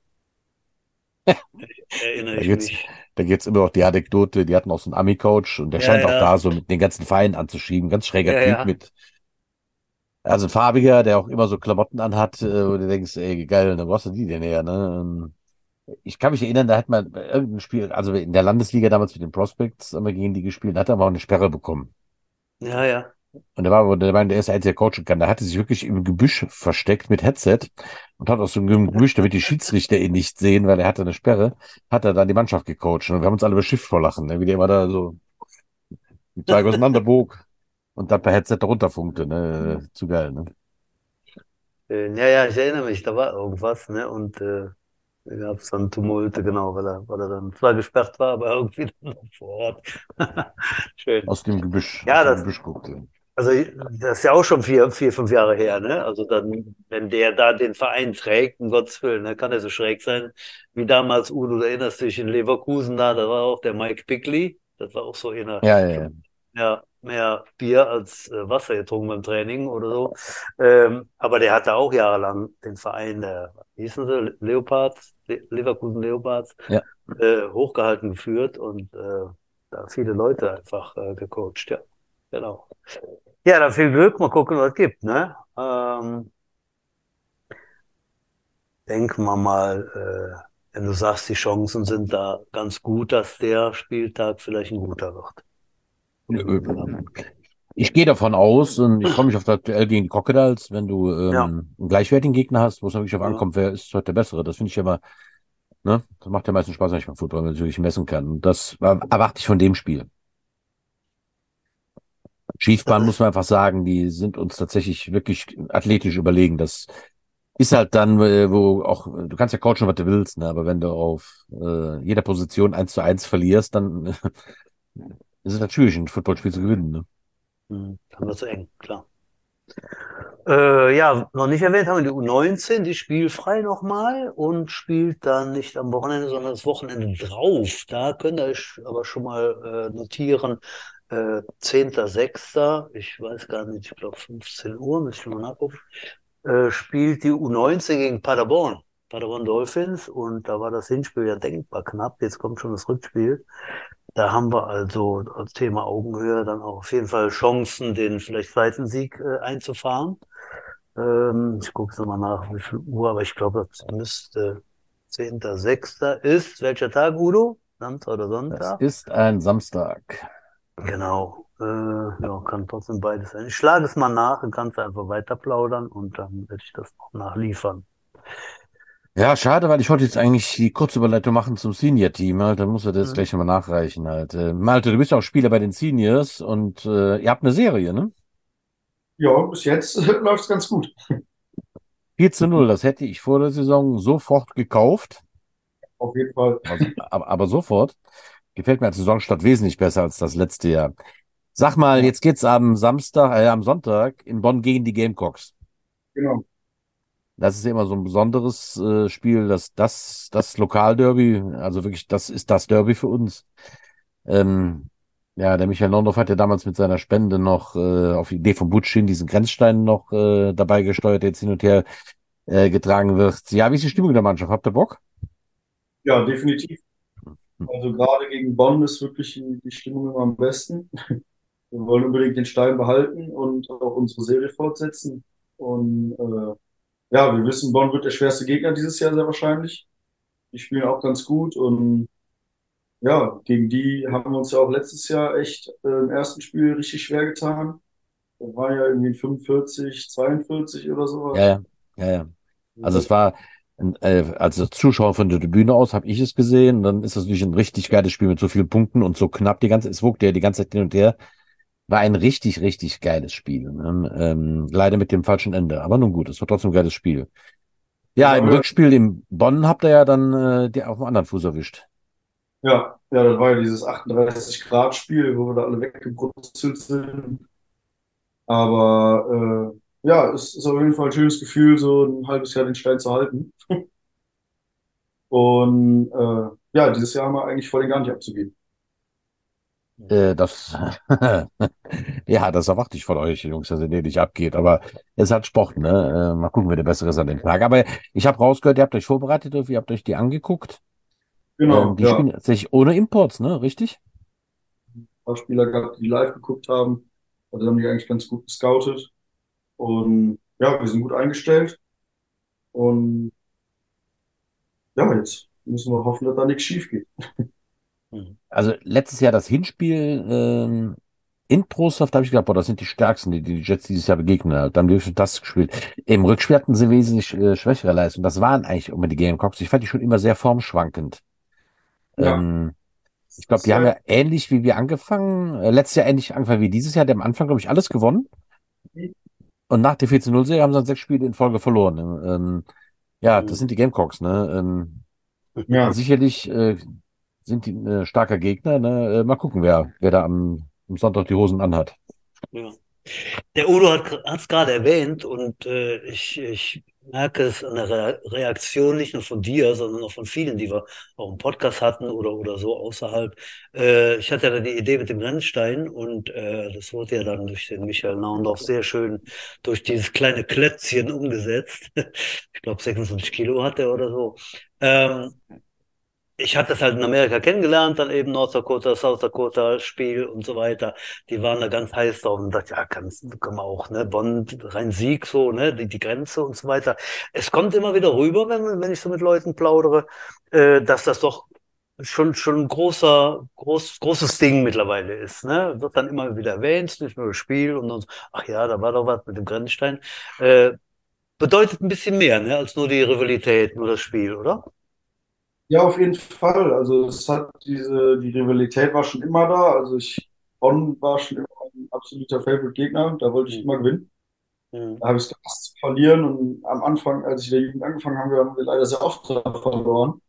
erinnere ich mich. Da gibt es immer noch die Anekdote, die hatten auch so einen Ami-Coach und der ja, stand ja. auch da so mit den ganzen Vereinen anzuschieben. Ganz schräger ja, Typ mit. Also ein farbiger, der auch immer so Klamotten anhat, äh, wo du denkst, ey, geil, dann brauchst du die denn her, ne? Ich kann mich erinnern, da hat man irgendein Spiel, also in der Landesliga damals mit den Prospects wir gegen die gespielt, da hat er aber auch eine Sperre bekommen. Ja, ja. Und da war der, der erste Einzige, der coachen kann. Da hatte sich wirklich im Gebüsch versteckt mit Headset und hat aus dem Gebüsch, damit die Schiedsrichter ihn nicht sehen, weil er hatte eine Sperre, hat er dann die Mannschaft gecoacht. Und wir haben uns alle beschifft vor Lachen, ne? wie der immer da so die Zeige auseinanderbog und dann per Headset darunter funkte. Ne? Zu geil, ne? Äh, ja, ja, ich erinnere mich, da war irgendwas, ne? Und äh, da gab es dann Tumulte, genau, weil er, weil er dann zwar gesperrt war, aber irgendwie dann noch vor Ort. Schön. Aus dem Gebüsch. Ja, das, Gebüsch guckte. Also das ist ja auch schon vier, vier, fünf Jahre her, ne? Also dann, wenn der da den Verein trägt, um Gottes Willen, ne, kann er so schräg sein, wie damals Udo, du erinnerst dich in Leverkusen da, da war auch der Mike Bickley, das war auch so einer. Ja, ja, ja. Ja, mehr Bier als äh, Wasser getrunken beim Training oder so. Ähm, aber der hatte auch jahrelang den Verein, der, wie hießen sie, Leopards, Le Leverkusen Leopards, ja. äh, hochgehalten geführt und äh, da viele Leute einfach äh, gecoacht, ja. Genau. Ja, dann viel Glück, mal gucken, was es gibt, ne? Ähm, denken wir mal, äh, wenn du sagst, die Chancen sind da ganz gut, dass der Spieltag vielleicht ein guter wird. Ich gehe davon aus, und ich komme mich auf das Duell gegen die Crocodiles, wenn du ähm, ja. einen gleichwertigen Gegner hast, wo es wirklich auf ankommt, wer ist heute der Bessere. Das finde ich immer, ne, das macht ja meistens Spaß, wenn ich beim Football natürlich messen kann. Und das erwarte ich von dem Spiel. Schiefbahn muss man einfach sagen, die sind uns tatsächlich wirklich athletisch überlegen. Das ist halt dann, äh, wo auch, du kannst ja coachen, was du willst, ne? aber wenn du auf äh, jeder Position eins zu eins verlierst, dann ist es natürlich ein Footballspiel zu gewinnen. Ne? Mhm, dann wird es eng, klar. Äh, ja, noch nicht erwähnt haben wir die U19, die spielfrei nochmal und spielt dann nicht am Wochenende, sondern das Wochenende drauf. Da könnt ihr euch aber schon mal äh, notieren, äh, 10.06., ich weiß gar nicht, ich glaube 15 Uhr, müsste ich mal nachgucken, äh, spielt die U19 gegen Paderborn, Paderborn Dolphins und da war das Hinspiel ja denkbar knapp, jetzt kommt schon das Rückspiel. Da haben wir also als Thema Augenhöhe dann auch auf jeden Fall Chancen, den vielleicht zweiten Sieg äh, einzufahren. Ähm, ich gucke es nochmal nach, wie viel Uhr, aber ich glaube, das müsste 10.06. ist. Welcher Tag, Udo? Samstag oder Sonntag? Es ist ein Samstag. Genau. Äh, ja, kann trotzdem beides sein. Ich schlage es mal nach, dann kannst einfach weiter plaudern und dann werde ich das noch nachliefern. Ja, schade, weil ich wollte jetzt eigentlich die Kurzüberleitung machen zum Senior-Team. Halt. Dann muss er das mhm. gleich nochmal nachreichen. Halt. Äh, Malte, du bist auch Spieler bei den Seniors und äh, ihr habt eine Serie, ne? Ja, bis jetzt läuft es ganz gut. 4 zu 0, das hätte ich vor der Saison sofort gekauft. Auf jeden Fall. Also, aber, aber, sofort. Gefällt mir als Saisonstart wesentlich besser als das letzte Jahr. Sag mal, jetzt geht's am Samstag, äh, am Sonntag in Bonn gegen die Gamecocks. Genau. Das ist immer so ein besonderes äh, Spiel, das, das, das Lokalderby, also wirklich, das ist das Derby für uns. Ähm, ja, der Michael Londorf hat ja damals mit seiner Spende noch äh, auf die Idee von Butschin diesen Grenzstein noch äh, dabei gesteuert, der jetzt hin und her äh, getragen wird. Ja, wie ist die Stimmung der Mannschaft? Habt ihr Bock? Ja, definitiv. Also gerade gegen Bonn ist wirklich die Stimmung immer am besten. Wir wollen unbedingt den Stein behalten und auch unsere Serie fortsetzen. Und äh, ja, wir wissen, Bonn wird der schwerste Gegner dieses Jahr sehr wahrscheinlich. Die spielen auch ganz gut und ja, gegen die haben wir uns ja auch letztes Jahr echt äh, im ersten Spiel richtig schwer getan. Da war ja irgendwie 45, 42 oder sowas. Ja, ja, ja. Also es war, äh, als Zuschauer von der Tribüne aus habe ich es gesehen. Dann ist das natürlich ein richtig geiles Spiel mit so vielen Punkten und so knapp die ganze, es wog ja die ganze Zeit hin und her. War ein richtig, richtig geiles Spiel. Ne? Ähm, leider mit dem falschen Ende. Aber nun gut, es war trotzdem ein geiles Spiel. Ja, im Rückspiel in Bonn habt ihr ja dann äh, die auf dem anderen Fuß erwischt. Ja, ja, das war ja dieses 38-Grad-Spiel, wo wir da alle weggebrutzelt sind. Aber äh, ja, es ist auf jeden Fall ein schönes Gefühl, so ein halbes Jahr den Stein zu halten. Und äh, ja, dieses Jahr haben wir eigentlich vor, den gar nicht abzugeben. Äh, das, ja, das erwarte ich von euch, Jungs, dass ihr den nicht abgeht. Aber es hat Sport, ne? Äh, mal gucken, wer der Bessere ist an dem Tag. Aber ich habe rausgehört, ihr habt euch vorbereitet, ihr habt euch die angeguckt. Genau. Ähm, die ja. spielen tatsächlich ohne Imports, ne? Richtig? Ein paar Spieler gehabt, die live geguckt haben. Also haben die eigentlich ganz gut gescoutet. Und ja, wir sind gut eingestellt. Und ja, jetzt müssen wir hoffen, dass da nichts schief geht. Also letztes Jahr das Hinspiel ähm, in Trostorf, da habe ich gedacht, boah, das sind die stärksten, die die Jets dieses Jahr begegnen. Dann haben die das gespielt. Im Rückspiel hatten sie wesentlich äh, schwächere Leistung. Das waren eigentlich immer die Gamecocks. Ich fand die schon immer sehr formschwankend. Ja. Ähm, ich glaube, die haben ja ähnlich wie wir angefangen, äh, letztes Jahr ähnlich angefangen wie dieses Jahr. Die haben am Anfang, glaube ich, alles gewonnen. Und nach der 14-0-Serie haben sie dann sechs Spiele in Folge verloren. Ähm, ja, das sind die Gamecocks, ne? Ähm, ja. Sicherlich äh, sind die ein äh, starker Gegner. Ne? Äh, mal gucken, wer, wer da am, am Sonntag die Hosen anhat. Ja. Der Udo hat es gerade erwähnt und äh, ich, ich merke es an der Reaktion nicht nur von dir, sondern auch von vielen, die wir auch im Podcast hatten oder, oder so außerhalb. Äh, ich hatte ja die Idee mit dem Rennstein und äh, das wurde ja dann durch den Michael Naundorf sehr schön durch dieses kleine Klötzchen umgesetzt. ich glaube 26 Kilo hat er oder so. Ähm, ich hatte das halt in Amerika kennengelernt, dann eben North Dakota, South Dakota Spiel und so weiter. Die waren da ganz heiß drauf und dachte, ja, kann, kann man auch, ne, Bonn, Rhein-Sieg, so, ne, die, die Grenze und so weiter. Es kommt immer wieder rüber, wenn, wenn ich so mit Leuten plaudere, äh, dass das doch schon, schon ein großer, groß, großes Ding mittlerweile ist, ne, wird dann immer wieder erwähnt, nicht nur das Spiel und dann, ach ja, da war doch was mit dem Grenzstein, äh, bedeutet ein bisschen mehr, ne, als nur die Rivalität, nur das Spiel, oder? Ja, auf jeden Fall. Also es hat diese, die Rivalität war schon immer da. Also ich, Bonn war schon immer ein absoluter Favorite-Gegner. Da wollte ich mhm. immer gewinnen. Mhm. Da habe ich es gehasst zu verlieren. Und am Anfang, als ich in der Jugend angefangen habe, haben wir leider sehr oft verloren.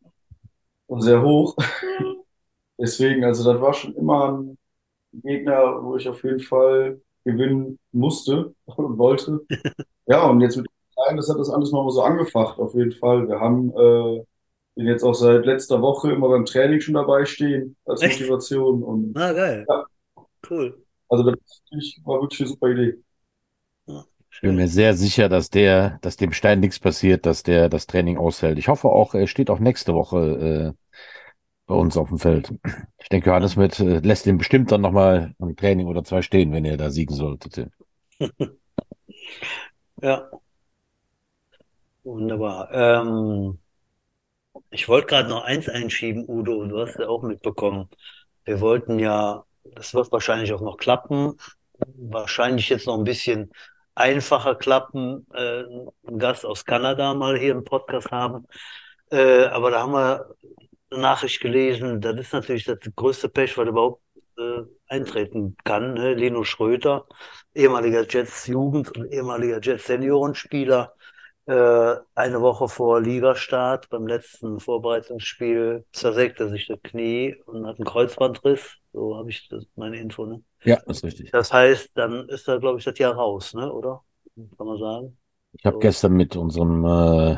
Und sehr hoch. Deswegen, also das war schon immer ein Gegner, wo ich auf jeden Fall gewinnen musste und wollte. Ja, und jetzt mit dem das hat das alles nochmal so angefacht, auf jeden Fall. Wir haben äh, bin jetzt auch seit letzter Woche immer beim Training schon dabei stehen als Echt? Motivation. Und, ah, geil. Ja. Cool. Also das war wirklich eine super Idee. Ich bin mir sehr sicher, dass der, dass dem Stein nichts passiert, dass der das Training aushält. Ich hoffe auch, er steht auch nächste Woche äh, bei uns auf dem Feld. Ich denke, Johannes mit, äh, lässt ihn bestimmt dann nochmal im Training oder zwei stehen, wenn ihr da siegen solltet. ja. Wunderbar. Ähm, ich wollte gerade noch eins einschieben, Udo, du hast ja auch mitbekommen. Wir wollten ja, das wird wahrscheinlich auch noch klappen, wahrscheinlich jetzt noch ein bisschen einfacher klappen, äh, einen Gast aus Kanada mal hier im Podcast haben. Äh, aber da haben wir eine Nachricht gelesen, das ist natürlich das größte Pech, was überhaupt äh, eintreten kann. Ne? Lino Schröter, ehemaliger Jets Jugend und ehemaliger Jets Seniorenspieler, äh, eine Woche vor Ligastart beim letzten Vorbereitungsspiel zersägt er sich das Knie und hat einen Kreuzbandriss. So habe ich das, meine Info. Ne? Ja, das ist richtig. Das heißt, dann ist er, glaube ich, das Jahr raus, ne? oder? Kann man sagen. Ich habe so. gestern mit unserem äh,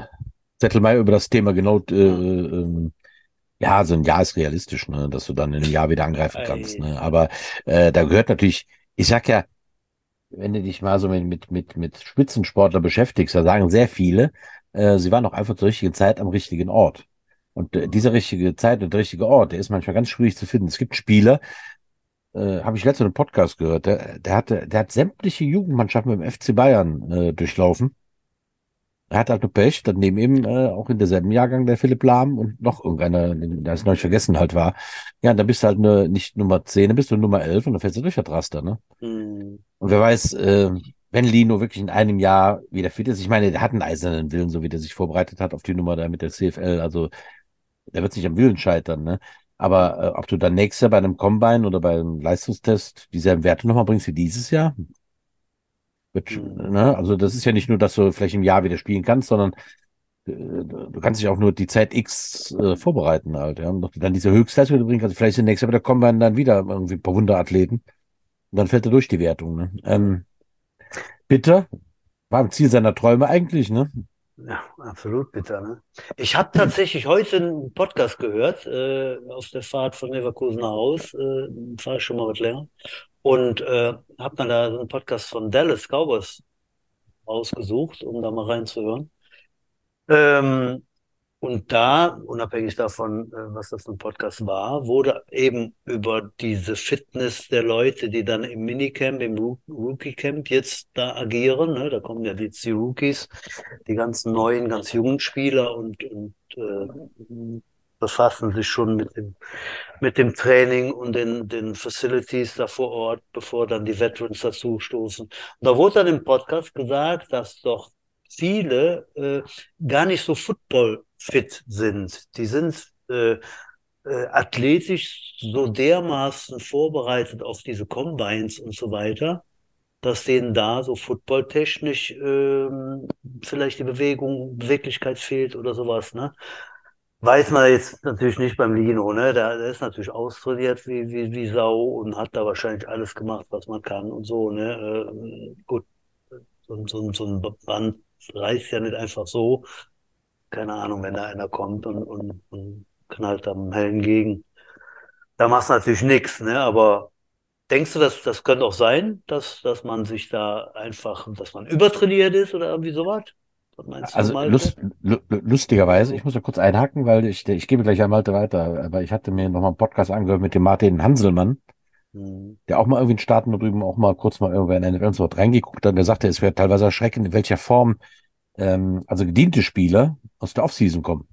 Zettelmeier über das Thema genau, äh, äh, ja, so ein Jahr ist realistisch, ne? dass du dann in einem Jahr wieder angreifen kannst. Ne? Aber äh, da gehört natürlich, ich sag ja, wenn du dich mal so mit, mit, mit, mit Spitzensportler beschäftigst, da sagen sehr viele, äh, sie waren auch einfach zur richtigen Zeit am richtigen Ort. Und äh, diese richtige Zeit und der richtige Ort, der ist manchmal ganz schwierig zu finden. Es gibt Spieler, äh, habe ich letztens einen Podcast gehört, der, der, hatte, der hat sämtliche Jugendmannschaften beim FC Bayern äh, durchlaufen. Er hat halt nur Pech, dann neben ihm äh, auch in derselben Jahrgang der Philipp Lahm und noch irgendeiner, der es noch nicht vergessen halt war. Ja, dann bist du halt nur nicht Nummer 10, dann bist du Nummer 11 und dann fällst du durch das Raster, ne? Mhm. Und wer weiß, äh, wenn Lino wirklich in einem Jahr wieder fit ist, ich meine, der hat einen eisernen Willen, so wie der sich vorbereitet hat auf die Nummer da mit der CFL, also der wird sich am Willen scheitern, ne? Aber äh, ob du dann nächstes Jahr bei einem Combine oder beim Leistungstest dieselben Werte nochmal bringst wie dieses Jahr, wird, mhm. ne? Also das ist ja nicht nur, dass du vielleicht im Jahr wieder spielen kannst, sondern äh, du kannst dich auch nur die Zeit X äh, vorbereiten halt, ja. Und dann diese Höchstleistung bringen kannst. Vielleicht sind nächstes Jahr bei der Combine dann wieder irgendwie ein paar Wunderathleten. Und dann fällt er durch die Wertung, ne? Ähm, bitter. War im Ziel seiner Träume eigentlich, ne? Ja, absolut bitter. Ne? Ich habe tatsächlich heute einen Podcast gehört äh, auf der Fahrt von Leverkusen nach Haus. Äh, fahre ich schon mal was länger. Und äh, habe dann da einen Podcast von Dallas Cowboys ausgesucht, um da mal reinzuhören. Ähm, und da, unabhängig davon, äh, was das für ein Podcast war, wurde eben über diese Fitness der Leute, die dann im Minicamp, im Rookie-Camp jetzt da agieren, ne, da kommen ja jetzt die Rookies, die ganzen neuen, ganz jungen Spieler und, und äh, befassen sich schon mit dem, mit dem Training und den, den Facilities da vor Ort, bevor dann die Veterans dazu stoßen. Und da wurde dann im Podcast gesagt, dass doch viele äh, gar nicht so football-fit sind. Die sind äh, äh, athletisch so dermaßen vorbereitet auf diese Combines und so weiter, dass denen da so footballtechnisch ähm, vielleicht die Bewegung, Beweglichkeit fehlt oder sowas. Ne? Weiß man jetzt natürlich nicht beim Lino, ne? Der, der ist natürlich austrainiert wie, wie, wie Sau und hat da wahrscheinlich alles gemacht, was man kann und so, ne? Äh, gut, so, so, so ein Band reißt ja nicht einfach so. Keine Ahnung, wenn da einer kommt und, und, und knallt am hellen gegen. Da machst du natürlich nichts, ne? Aber denkst du, dass das könnte auch sein, dass, dass man sich da einfach, dass man übertrainiert ist oder irgendwie sowas? Also lust, lustigerweise, ich muss ja kurz einhaken, weil ich, ich gebe gleich Malte weiter, aber ich hatte mir nochmal einen Podcast angehört mit dem Martin Hanselmann, mhm. der auch mal irgendwie in Staaten da drüben auch mal kurz mal irgendwann in ein Wort reingeguckt hat und der sagte, es wäre teilweise erschreckend, in welcher Form ähm, also gediente Spieler aus der Offseason kommen.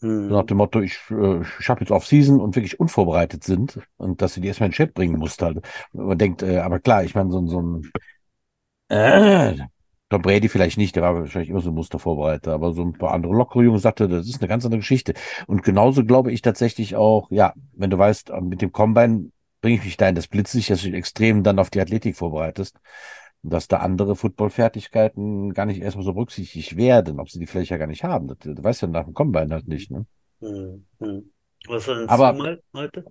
Mhm. Nach dem Motto, ich, äh, ich habe jetzt Offseason und wirklich unvorbereitet sind und dass sie die erstmal in Chat bringen musst halt. Und man denkt, äh, aber klar, ich meine, so, so ein äh, Tom Brady vielleicht nicht, der war wahrscheinlich immer so ein Mustervorbereiter, aber so ein paar andere lockere Jungs sagte, das ist eine ganz andere Geschichte. Und genauso glaube ich tatsächlich auch, ja, wenn du weißt, mit dem Combine bringe ich mich da in das Blitzlicht, dass du dich extrem dann auf die Athletik vorbereitest. Und dass da andere Footballfertigkeiten gar nicht erstmal so berücksichtigt werden, ob sie die vielleicht ja gar nicht haben. Das, du weißt ja nach dem Combine halt nicht, ne? Hm, hm. Was denn aber, mal heute?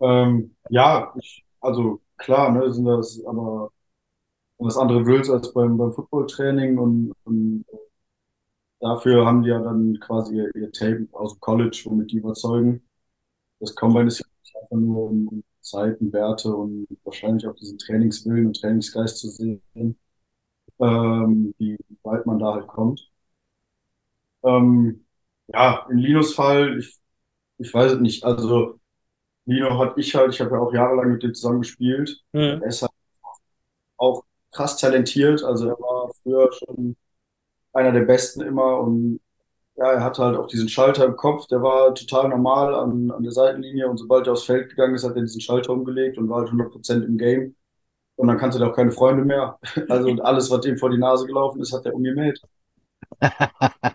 Ähm, ja, ich, also klar, ne, sind das aber was andere willst als beim, beim Footballtraining und, und dafür haben die ja dann quasi ihr, ihr Tape aus dem College, womit die überzeugen. Das Combine ist ja einfach nur um, um Zeiten, Werte und wahrscheinlich auch diesen Trainingswillen und Trainingsgeist zu sehen, ähm, wie weit man da halt kommt. Ähm, ja, in Linus Fall, ich ich weiß es nicht. Also, Lino hat ich halt, ich habe ja auch jahrelang mit dem zusammen gespielt. Mhm. Er ist halt auch krass talentiert. Also, er war früher schon einer der Besten immer und ja, er hatte halt auch diesen Schalter im Kopf, der war total normal an, an der Seitenlinie und sobald er aufs Feld gegangen ist, hat er diesen Schalter umgelegt und war halt 100% im Game. Und dann kannte er auch keine Freunde mehr. Also und alles, was ihm vor die Nase gelaufen ist, hat er umgemäht.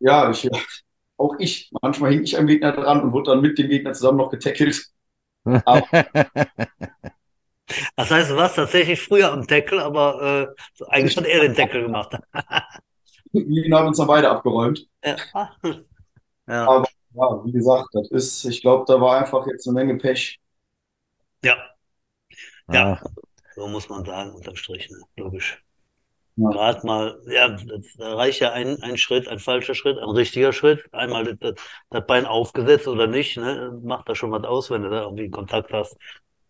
ja, ich, auch ich, manchmal hing ich am Gegner dran und wurde dann mit dem Gegner zusammen noch getackelt. Aber, das heißt, du warst tatsächlich früher am Tackle, aber äh, eigentlich hat er den Tackle gemacht. Wir haben uns dann beide abgeräumt. Ja. ja. Aber ja, wie gesagt, das ist, ich glaube, da war einfach jetzt eine Menge Pech. Ja. Ja, ah. so muss man sagen, unterm Strich, ne? logisch. Ja. Gerade mal, ja, das, da reicht ja ein, ein Schritt, ein falscher Schritt, ein richtiger Schritt. Einmal das, das Bein aufgesetzt oder nicht, ne? macht da schon was aus, wenn du da irgendwie Kontakt hast,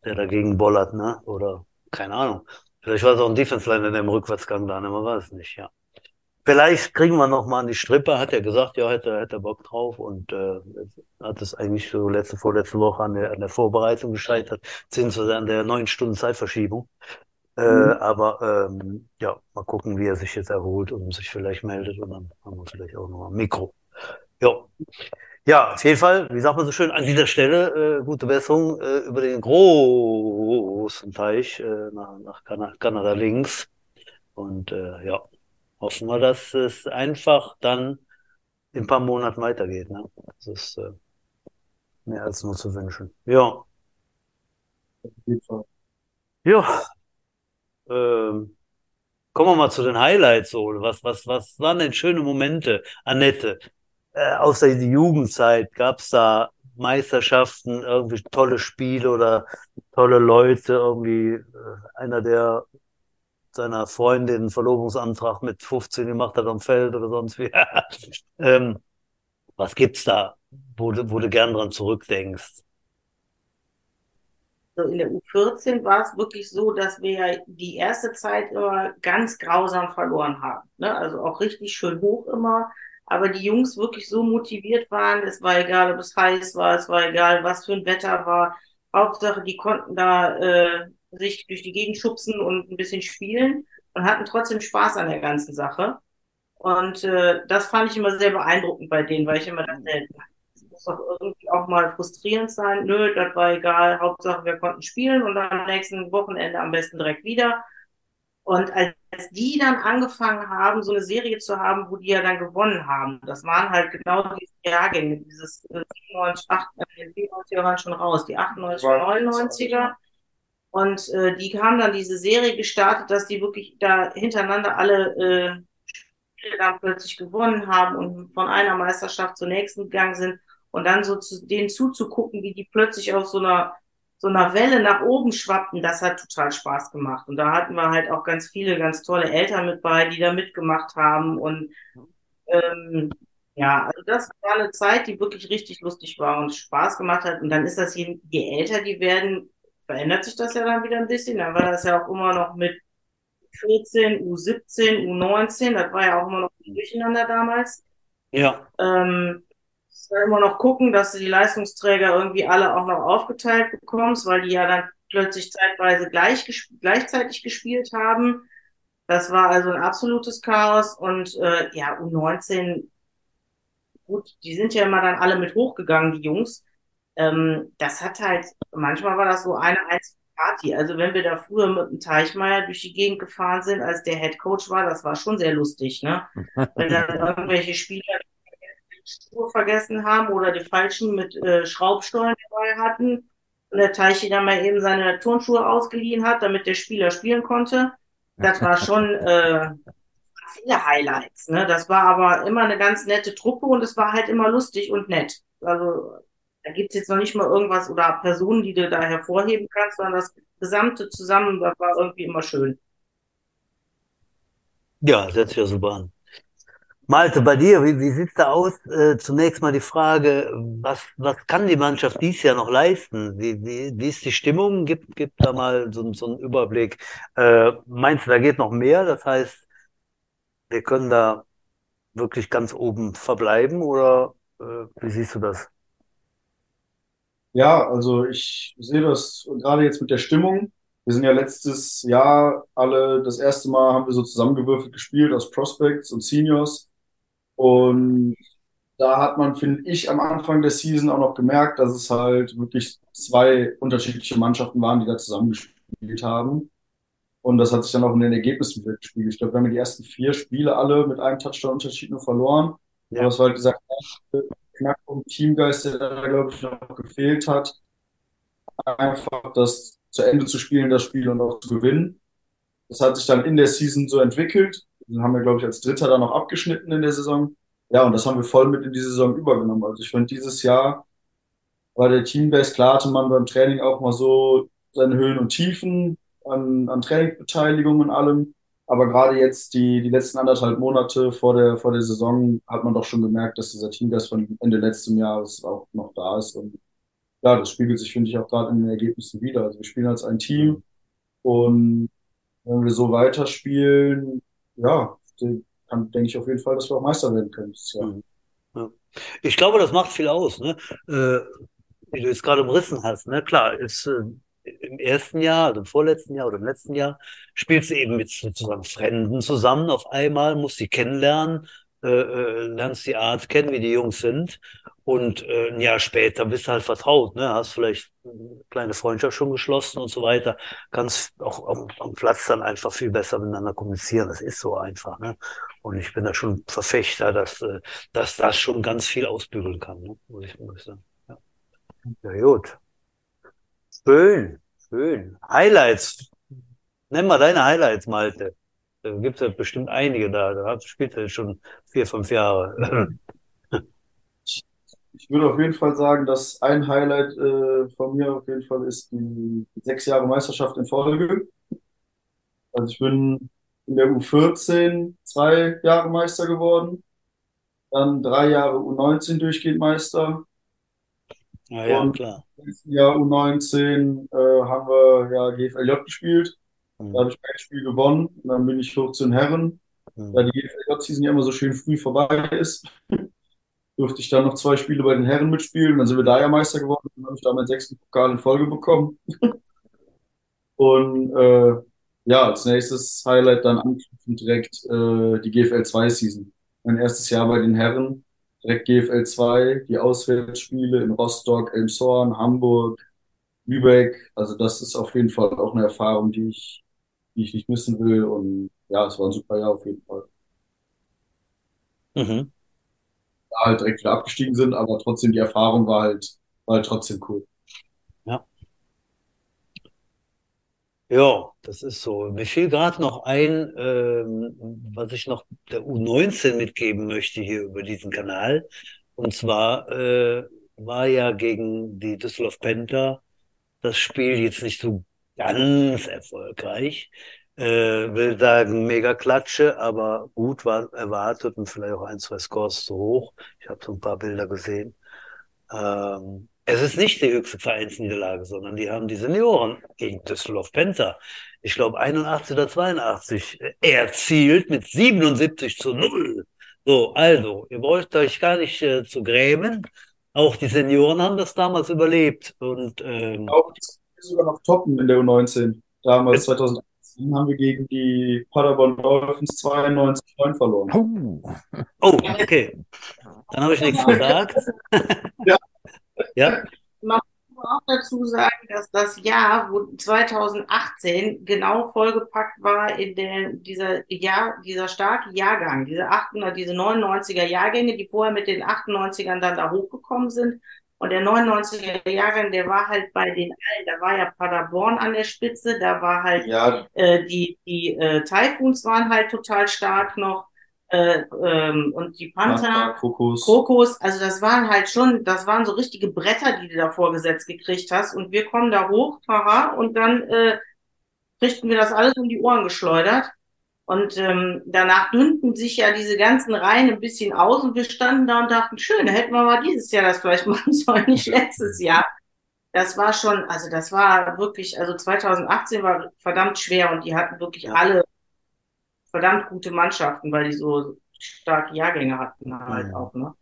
der dagegen bollert, ne? Oder keine Ahnung. Vielleicht war es auch ein Defense-Line in dem Rückwärtsgang da, ne? man weiß es nicht, ja. Vielleicht kriegen wir noch mal an die Strippe, hat er gesagt, ja, hätte, hätte Bock drauf und äh, hat es eigentlich so letzte, vorletzte Woche an der, an der Vorbereitung gescheitert, beziehungsweise an der neun Stunden Zeitverschiebung. Äh, mhm. aber ähm, ja, mal gucken, wie er sich jetzt erholt und sich vielleicht meldet und dann haben wir vielleicht auch noch ein Mikro. Ja. Ja, auf jeden Fall, wie sagt man so schön, an dieser Stelle äh, gute Besserung äh, über den großen Teich äh, nach, nach Kanada, Kanada links. Und äh, ja, hoffen wir, dass es einfach dann in ein paar Monaten weitergeht. Ne? Das ist äh, mehr als nur zu wünschen. Ja. Ja. Ähm, kommen wir mal zu den Highlights. So. Was, was, was waren denn schöne Momente, Annette? Äh, außer die Jugendzeit, gab es da Meisterschaften, irgendwie tolle Spiele oder tolle Leute, irgendwie äh, einer, der seiner Freundin einen Verlobungsantrag mit 15 gemacht hat am Feld oder sonst wie. ähm, was gibt's da, wo du, wo du gern dran zurückdenkst? So in der U14 war es wirklich so, dass wir die erste Zeit immer ganz grausam verloren haben. Ne? Also auch richtig schön hoch immer. Aber die Jungs wirklich so motiviert waren, es war egal, ob es heiß war, es war egal, was für ein Wetter war. Hauptsache, die konnten da äh, sich durch die Gegend schubsen und ein bisschen spielen und hatten trotzdem Spaß an der ganzen Sache. Und äh, das fand ich immer sehr beeindruckend bei denen, weil ich immer dachte, es muss doch irgendwie auch mal frustrierend sein. Nö, das war egal. Hauptsache, wir konnten spielen und am nächsten Wochenende am besten direkt wieder. Und als die dann angefangen haben, so eine Serie zu haben, wo die ja dann gewonnen haben, das waren halt genau diese Jahrgänge, dieses 97, 98, 97er waren schon raus, die 98, 99er. Und äh, die haben dann diese Serie gestartet, dass die wirklich da hintereinander alle äh, Spiele dann plötzlich gewonnen haben und von einer Meisterschaft zur nächsten gegangen sind und dann so zu denen zuzugucken, wie die plötzlich auf so einer so einer Welle nach oben schwappten, das hat total Spaß gemacht. Und da hatten wir halt auch ganz viele ganz tolle Eltern mit bei, die da mitgemacht haben. Und ähm, ja, also das war eine Zeit, die wirklich richtig lustig war und Spaß gemacht hat. Und dann ist das, je, je älter die werden, verändert sich das ja dann wieder ein bisschen. Dann war das ja auch immer noch mit 14, U17, U19, das war ja auch immer noch ein Durcheinander damals. Ja. Ähm, immer noch gucken, dass du die Leistungsträger irgendwie alle auch noch aufgeteilt bekommst, weil die ja dann plötzlich zeitweise gleich, gleichzeitig gespielt haben. Das war also ein absolutes Chaos und äh, ja, U19, gut, die sind ja immer dann alle mit hochgegangen, die Jungs ähm, das hat halt, manchmal war das so eine einzige Party. Also wenn wir da früher mit dem Teichmeier durch die Gegend gefahren sind, als der Head Coach war, das war schon sehr lustig, ne? Wenn dann irgendwelche Spieler Schuhe vergessen haben oder die falschen mit äh, Schraubstollen dabei hatten und der Teichi dann mal eben seine Turnschuhe ausgeliehen hat, damit der Spieler spielen konnte. Das war schon äh, viele Highlights. Ne? Das war aber immer eine ganz nette Truppe und es war halt immer lustig und nett. Also da gibt es jetzt noch nicht mal irgendwas oder Personen, die du da hervorheben kannst, sondern das gesamte zusammen war irgendwie immer schön. Ja, das sich ja super an. Malte, bei dir, wie, wie sieht's da aus? Äh, zunächst mal die Frage, was, was kann die Mannschaft dies Jahr noch leisten? Wie, wie, wie ist die Stimmung? Gib, gib da mal so, so einen Überblick. Äh, meinst du, da geht noch mehr? Das heißt, wir können da wirklich ganz oben verbleiben oder wie siehst du das? Ja, also ich sehe das gerade jetzt mit der Stimmung. Wir sind ja letztes Jahr alle, das erste Mal haben wir so zusammengewürfelt gespielt aus Prospects und Seniors. Und da hat man, finde ich, am Anfang der Season auch noch gemerkt, dass es halt wirklich zwei unterschiedliche Mannschaften waren, die da zusammengespielt haben. Und das hat sich dann auch in den Ergebnissen gespielt. Ich glaube, wir haben die ersten vier Spiele alle mit einem Touchdown-Unterschied nur verloren. Ja. Aber es war halt dieser Knackpunkt Teamgeist, der da, glaube ich, noch gefehlt hat. Einfach das zu Ende zu spielen, das Spiel und auch zu gewinnen. Das hat sich dann in der Season so entwickelt. Haben wir, glaube ich, als Dritter dann noch abgeschnitten in der Saison. Ja, und das haben wir voll mit in die Saison übergenommen. Also ich finde, dieses Jahr war der Teambase, klar hatte man beim Training auch mal so seine Höhen und Tiefen an, an Trainingsbeteiligung und allem. Aber gerade jetzt die, die letzten anderthalb Monate vor der, vor der Saison hat man doch schon gemerkt, dass dieser Teamgeist von Ende letzten Jahres auch noch da ist. Und ja, das spiegelt sich, finde ich, auch gerade in den Ergebnissen wieder. Also wir spielen als ein Team und wenn wir so weiterspielen, ja, kann, denke ich auf jeden Fall, dass wir auch Meister werden können. Mhm. Ja. Ich glaube, das macht viel aus, ne? Äh, wie du jetzt gerade umrissen hast, ne? Klar, ist äh, im ersten Jahr, also im vorletzten Jahr oder im letzten Jahr, spielst du eben mit sozusagen Fremden zusammen auf einmal, musst sie kennenlernen, äh, lernst die Art kennen, wie die Jungs sind. Und äh, ein Jahr später bist du halt vertraut, ne? hast vielleicht eine kleine Freundschaft schon geschlossen und so weiter. Kannst auch am, am Platz dann einfach viel besser miteinander kommunizieren. Das ist so einfach. Ne? Und ich bin da schon Verfechter, dass, äh, dass das schon ganz viel ausbügeln kann, ne? muss, ich, muss ich sagen. Ja. ja, gut. Schön, schön. Highlights. Nenn mal deine Highlights, Malte. Da gibt es ja bestimmt einige da. Da spielt er schon vier, fünf Jahre. Ich würde auf jeden Fall sagen, dass ein Highlight äh, von mir auf jeden Fall ist die sechs Jahre Meisterschaft in Folge. Also ich bin in der U14 zwei Jahre Meister geworden, dann drei Jahre U19 durchgehend Meister. Ja, ja, und klar. Im Jahr U19 äh, haben wir ja GFLJ gespielt. Mhm. Da habe ich ein Spiel gewonnen und dann bin ich hoch zu den Herren. Mhm. Da die GFLJ-Season ja immer so schön früh vorbei ist, durfte ich dann noch zwei Spiele bei den Herren mitspielen. Dann sind wir da ja Meister geworden. Dann habe ich da meinen sechsten Pokal in Folge bekommen. und äh, ja, als nächstes Highlight dann anknüpfend direkt äh, die GFL 2 Season. Mein erstes Jahr bei den Herren, direkt GFL 2, die Auswärtsspiele in Rostock, Elmshorn, Hamburg, Lübeck. Also das ist auf jeden Fall auch eine Erfahrung, die ich, die ich nicht missen will. Und ja, es war ein super Jahr auf jeden Fall. Mhm. Da halt direkt wieder abgestiegen sind, aber trotzdem die Erfahrung war halt, war halt trotzdem cool. Ja, das ist so. Mir fiel gerade noch ein, ähm, was ich noch der U19 mitgeben möchte hier über diesen Kanal. Und zwar äh, war ja gegen die Düsseldorf Panther das Spiel jetzt nicht so ganz erfolgreich. Äh, will sagen, mega Klatsche, aber gut war erwartet und vielleicht auch ein, zwei Scores zu hoch. Ich habe so ein paar Bilder gesehen. Ähm, es ist nicht die höchste Vereinsniederlage, sondern die haben die Senioren gegen Düsseldorf Panther, ich glaube 81 oder 82, erzielt mit 77 zu 0. So, also, ihr braucht euch gar nicht äh, zu grämen. Auch die Senioren haben das damals überlebt. Und, ähm, sogar noch toppen in der U19. Damals, 2018, haben wir gegen die Paderborn Dolphins 92 9 verloren. Oh, oh okay. Dann habe ich nichts gesagt. ja. Ja. Man muss auch dazu sagen, dass das Jahr, wo 2018 genau vollgepackt war in der, dieser Jahr, dieser starke Jahrgang, diese 800, diese 99er Jahrgänge, die vorher mit den 98ern dann da hochgekommen sind. Und der 99er Jahrgang, der war halt bei den allen, da war ja Paderborn an der Spitze, da war halt ja. äh, die, die äh, Typhoons waren halt total stark noch äh, ähm, und die Panther, Kokos. Kokos, also das waren halt schon, das waren so richtige Bretter, die du da vorgesetzt gekriegt hast. Und wir kommen da hoch, haha, und dann äh, kriegten wir das alles um die Ohren geschleudert. Und ähm, danach dünnten sich ja diese ganzen Reihen ein bisschen aus und wir standen da und dachten, schön, da hätten wir mal dieses Jahr das vielleicht machen sollen, nicht letztes Jahr. Das war schon, also das war wirklich, also 2018 war verdammt schwer und die hatten wirklich alle verdammt gute Mannschaften, weil die so starke Jahrgänge hatten halt ja. auch, ne?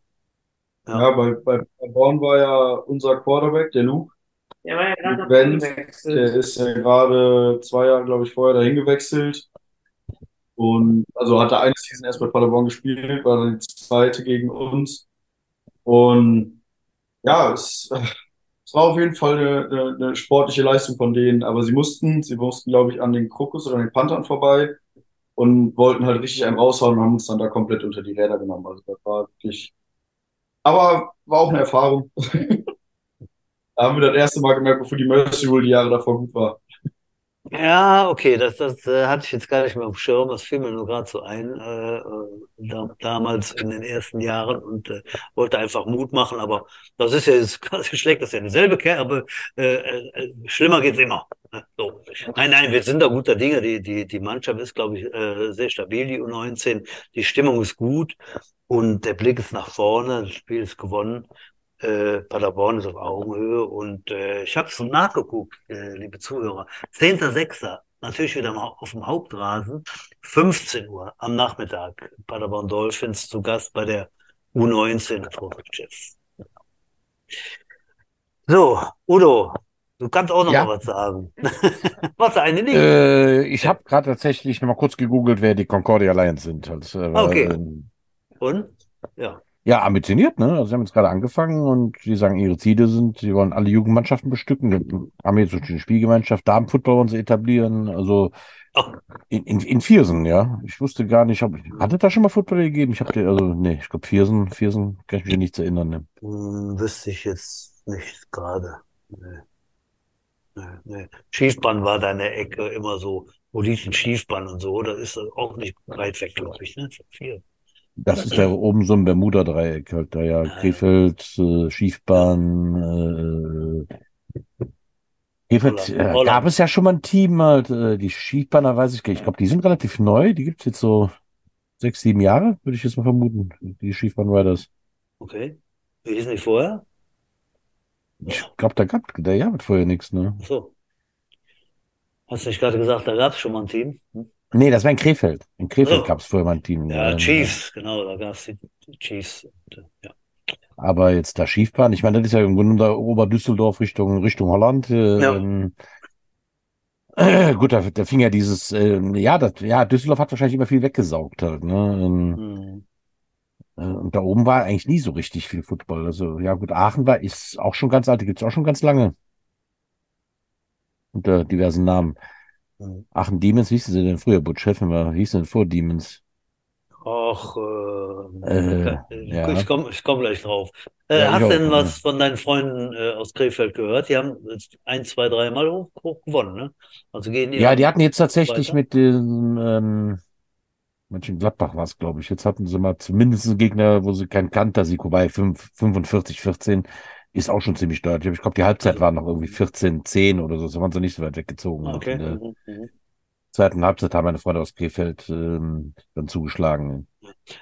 Ja, bei, bei Paderborn war ja unser Quarterback, der Luke. Der war ja gerade Wenz, Der ist ja gerade zwei Jahre, glaube ich, vorher dahin gewechselt. Und also hat er eine Season erst bei Paderborn gespielt, war dann die zweite gegen uns. Und ja, es, es war auf jeden Fall eine, eine, eine, sportliche Leistung von denen. Aber sie mussten, sie mussten, glaube ich, an den Krokus oder den Panthern vorbei und wollten halt richtig einen raushauen und haben uns dann da komplett unter die Räder genommen. Also das war wirklich. Aber war auch eine Erfahrung. da haben wir das erste Mal gemerkt, wofür die Mercy Rule die Jahre davor gut war. Ja, okay, das, das äh, hatte ich jetzt gar nicht mehr auf dem Schirm, das fiel mir nur gerade so ein, äh, äh, da, damals in den ersten Jahren und äh, wollte einfach Mut machen, aber das ist ja, das schlägt das ja dieselbe Kerbe, äh, äh, schlimmer geht's immer. Ne? So. Nein, nein, wir sind da guter Dinge, die, die, die Mannschaft ist, glaube ich, äh, sehr stabil, die U19, die Stimmung ist gut und der Blick ist nach vorne, das Spiel ist gewonnen äh, Paderborn ist auf Augenhöhe und äh, ich habe es nachgeguckt, äh, liebe Zuhörer. 10.06. Natürlich wieder auf dem Hauptrasen. 15 Uhr am Nachmittag. Paderborn Dolphins zu Gast bei der U19 Vorchefs. So, Udo, du kannst auch noch ja. mal was sagen. was eine nicht? Äh, ich habe gerade tatsächlich noch mal kurz gegoogelt, wer die Concordia Lions sind. Also, äh, okay. Und? Ja. Ja, ambitioniert, ne? Also sie haben jetzt gerade angefangen und sie sagen, ihre Ziele sind, sie wollen alle Jugendmannschaften bestücken, wir haben jetzt eine Spielgemeinschaft, Damenfootball wollen sie etablieren, also in, in, in Viersen, ja. Ich wusste gar nicht, ob, hatte da schon mal Football gegeben? Ich habe dir, also, nee, ich glaube Viersen, Viersen, kann ich mich nichts erinnern, ne? Hm, wüsste ich jetzt nicht gerade. Nee. Nee, nee. Schiefbahn war da in der Ecke immer so, wo liegt ein Schiefbahn und so, das ist auch nicht weit weg, glaube ich, ne? Vier. Das ist ja oben so ein Bermuda-Dreieck halt, da ja Krefeld, äh, Schiefbahn, äh, Krefeld, äh, gab es ja schon mal ein Team, halt, äh, die Schiefbahner weiß ich gar nicht, ich glaube, die sind relativ neu, die gibt es jetzt so sechs, sieben Jahre, würde ich jetzt mal vermuten, die Schiefbahn Riders. Okay. Wie hießen die vorher? Ich glaube, da gab da gab es vorher nichts, ne? Ach so. Hast du nicht gerade gesagt, da gab es schon mal ein Team? Hm? Nee, das war in Krefeld. In Krefeld oh. gab es vorher mal ein Team. Ja, Chiefs, genau, da gab es die Chiefs. Äh, ja. Aber jetzt da Schiefbahn, ich meine, das ist ja im Grunde da Oberdüsseldorf Richtung, Richtung Holland. Äh, ja. Ähm, äh, gut, da, da fing ja dieses, äh, ja, das, ja, Düsseldorf hat wahrscheinlich immer viel weggesaugt halt, ne? Ähm, mhm. Äh, und da oben war eigentlich nie so richtig viel Football. Also, ja, gut, Aachen war, ist auch schon ganz alt, die gibt's auch schon ganz lange. Unter diversen Namen. Aachen Demons, wie hießen sie denn früher? Butch Heffenmer, wie hießen denn vor Demons? Ach, äh, äh, ja. ich komme ich komm gleich drauf. Äh, ja, hast du denn was von deinen Freunden äh, aus Krefeld gehört? Die haben ein, zwei, drei Mal hoch, hoch gewonnen, ne? Also gehen die Ja, die hatten jetzt tatsächlich weiter? mit dem ähm, Mönchengladbach war es, glaube ich. Jetzt hatten sie mal zumindest einen Gegner, wo sie keinen Kanter-Sieg, wobei 5, 45, 14 ist auch schon ziemlich deutlich. Ich glaube, die Halbzeit war noch irgendwie 14, 10 oder so. So waren sie nicht so weit weggezogen. Okay. Und der mhm, mhm. zweiten Halbzeit haben meine Freunde aus Krefeld ähm, dann zugeschlagen.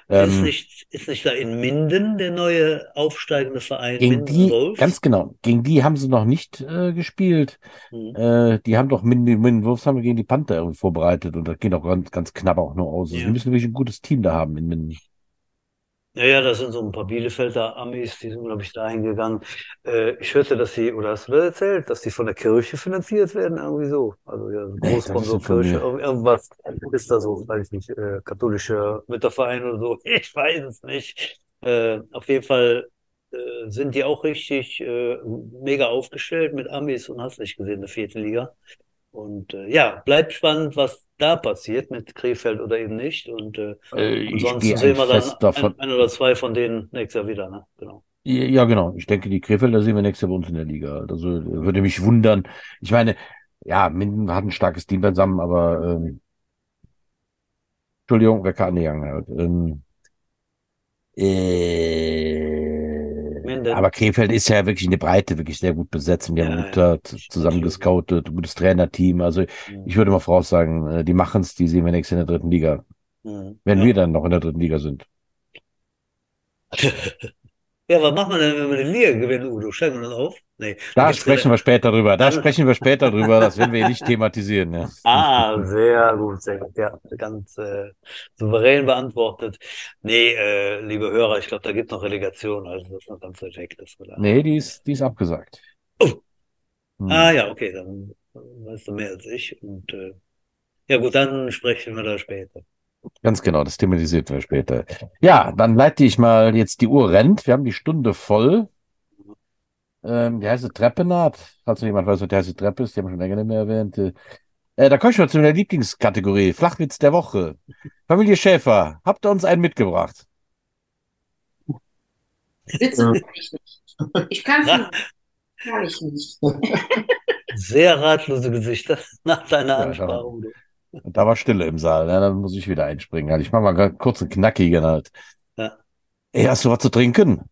Ähm, ist, nicht, ist nicht da in Minden der neue aufsteigende Verein? Gegen die, ganz genau. Gegen die haben sie noch nicht äh, gespielt. Mhm. Äh, die haben doch Minden, Minden Wolves haben wir gegen die Panther irgendwie vorbereitet und das geht auch ganz, ganz knapp auch nur aus. Also ja. Sie müssen wirklich ein gutes Team da haben in Minden. Ja, ja, das sind so ein paar Bielefelder Amis, die sind, glaube ich, da hingegangen. Äh, ich hörte, dass sie, oder hast du das erzählt, dass die von der Kirche finanziert werden, irgendwie so. Also ja, Großsponsor Kirche, irgendwas ist da so, weiß ich nicht, äh, katholischer Mütterverein oder so. Ich weiß es nicht. Äh, auf jeden Fall äh, sind die auch richtig äh, mega aufgestellt mit Amis und hast nicht gesehen, in der vierten Liga. Und äh, ja, bleibt spannend, was da passiert mit Krefeld oder eben nicht. Und äh, äh ansonsten sehen wir dann davon, ein, ein, oder zwei von denen nächstes Jahr wieder. Ne? Genau. Ja, genau. Ich denke, die Krefelder sehen wir nächstes Jahr bei uns in der Liga. Also würde mich wundern. Ich meine, ja, Minden hat ein starkes Team beisammen, aber ähm, Entschuldigung, wer kann angegangen? Ähm, äh, Ende. Aber Krefeld ist ja wirklich eine Breite, wirklich sehr gut besetzt und die ja, haben gut ja, zusammen gescoutet, gutes Trainerteam. Also mhm. ich würde mal voraussagen, äh, die machen es, die sehen wir nächstes in der dritten Liga. Mhm. Wenn ja. wir dann noch in der dritten Liga sind. Ja, was macht man denn, wenn wir den Liga gewinnen, Udo? Steigen wir dann auf? Nee. Da sprechen wir später drüber. Da sprechen wir später drüber. Das werden wir nicht thematisieren. Ja. Ah, sehr gut, sehr gut. Ja, ganz äh, souverän beantwortet. Nee, äh, liebe Hörer, ich glaube, da gibt es noch Relegation. Also das ist noch ganz weit weg. Das nee, die ist, die ist abgesagt. Oh. Hm. Ah ja, okay, dann weißt du mehr als ich. Und äh, ja gut, dann sprechen wir da später. Ganz genau, das thematisieren wir später. Ja, dann leite ich mal jetzt die Uhr rennt. Wir haben die Stunde voll. Ähm, die heiße Treppe naht. Falls noch jemand weiß, was die heiße Treppe ist, die haben wir schon länger nicht mehr erwähnt. Äh, da komme ich mal zu meiner Lieblingskategorie. Flachwitz der Woche. Familie Schäfer, habt ihr uns einen mitgebracht? Witze kann ich nicht. Ich kann es Kann ich nicht. Sehr ratlose Gesichter nach deiner ja, Ansprache. Und da war Stille im Saal. Ja, dann muss ich wieder einspringen. Halt. Ich mache mal kurz einen knackigen halt. Ja. Ey, hast du was zu trinken?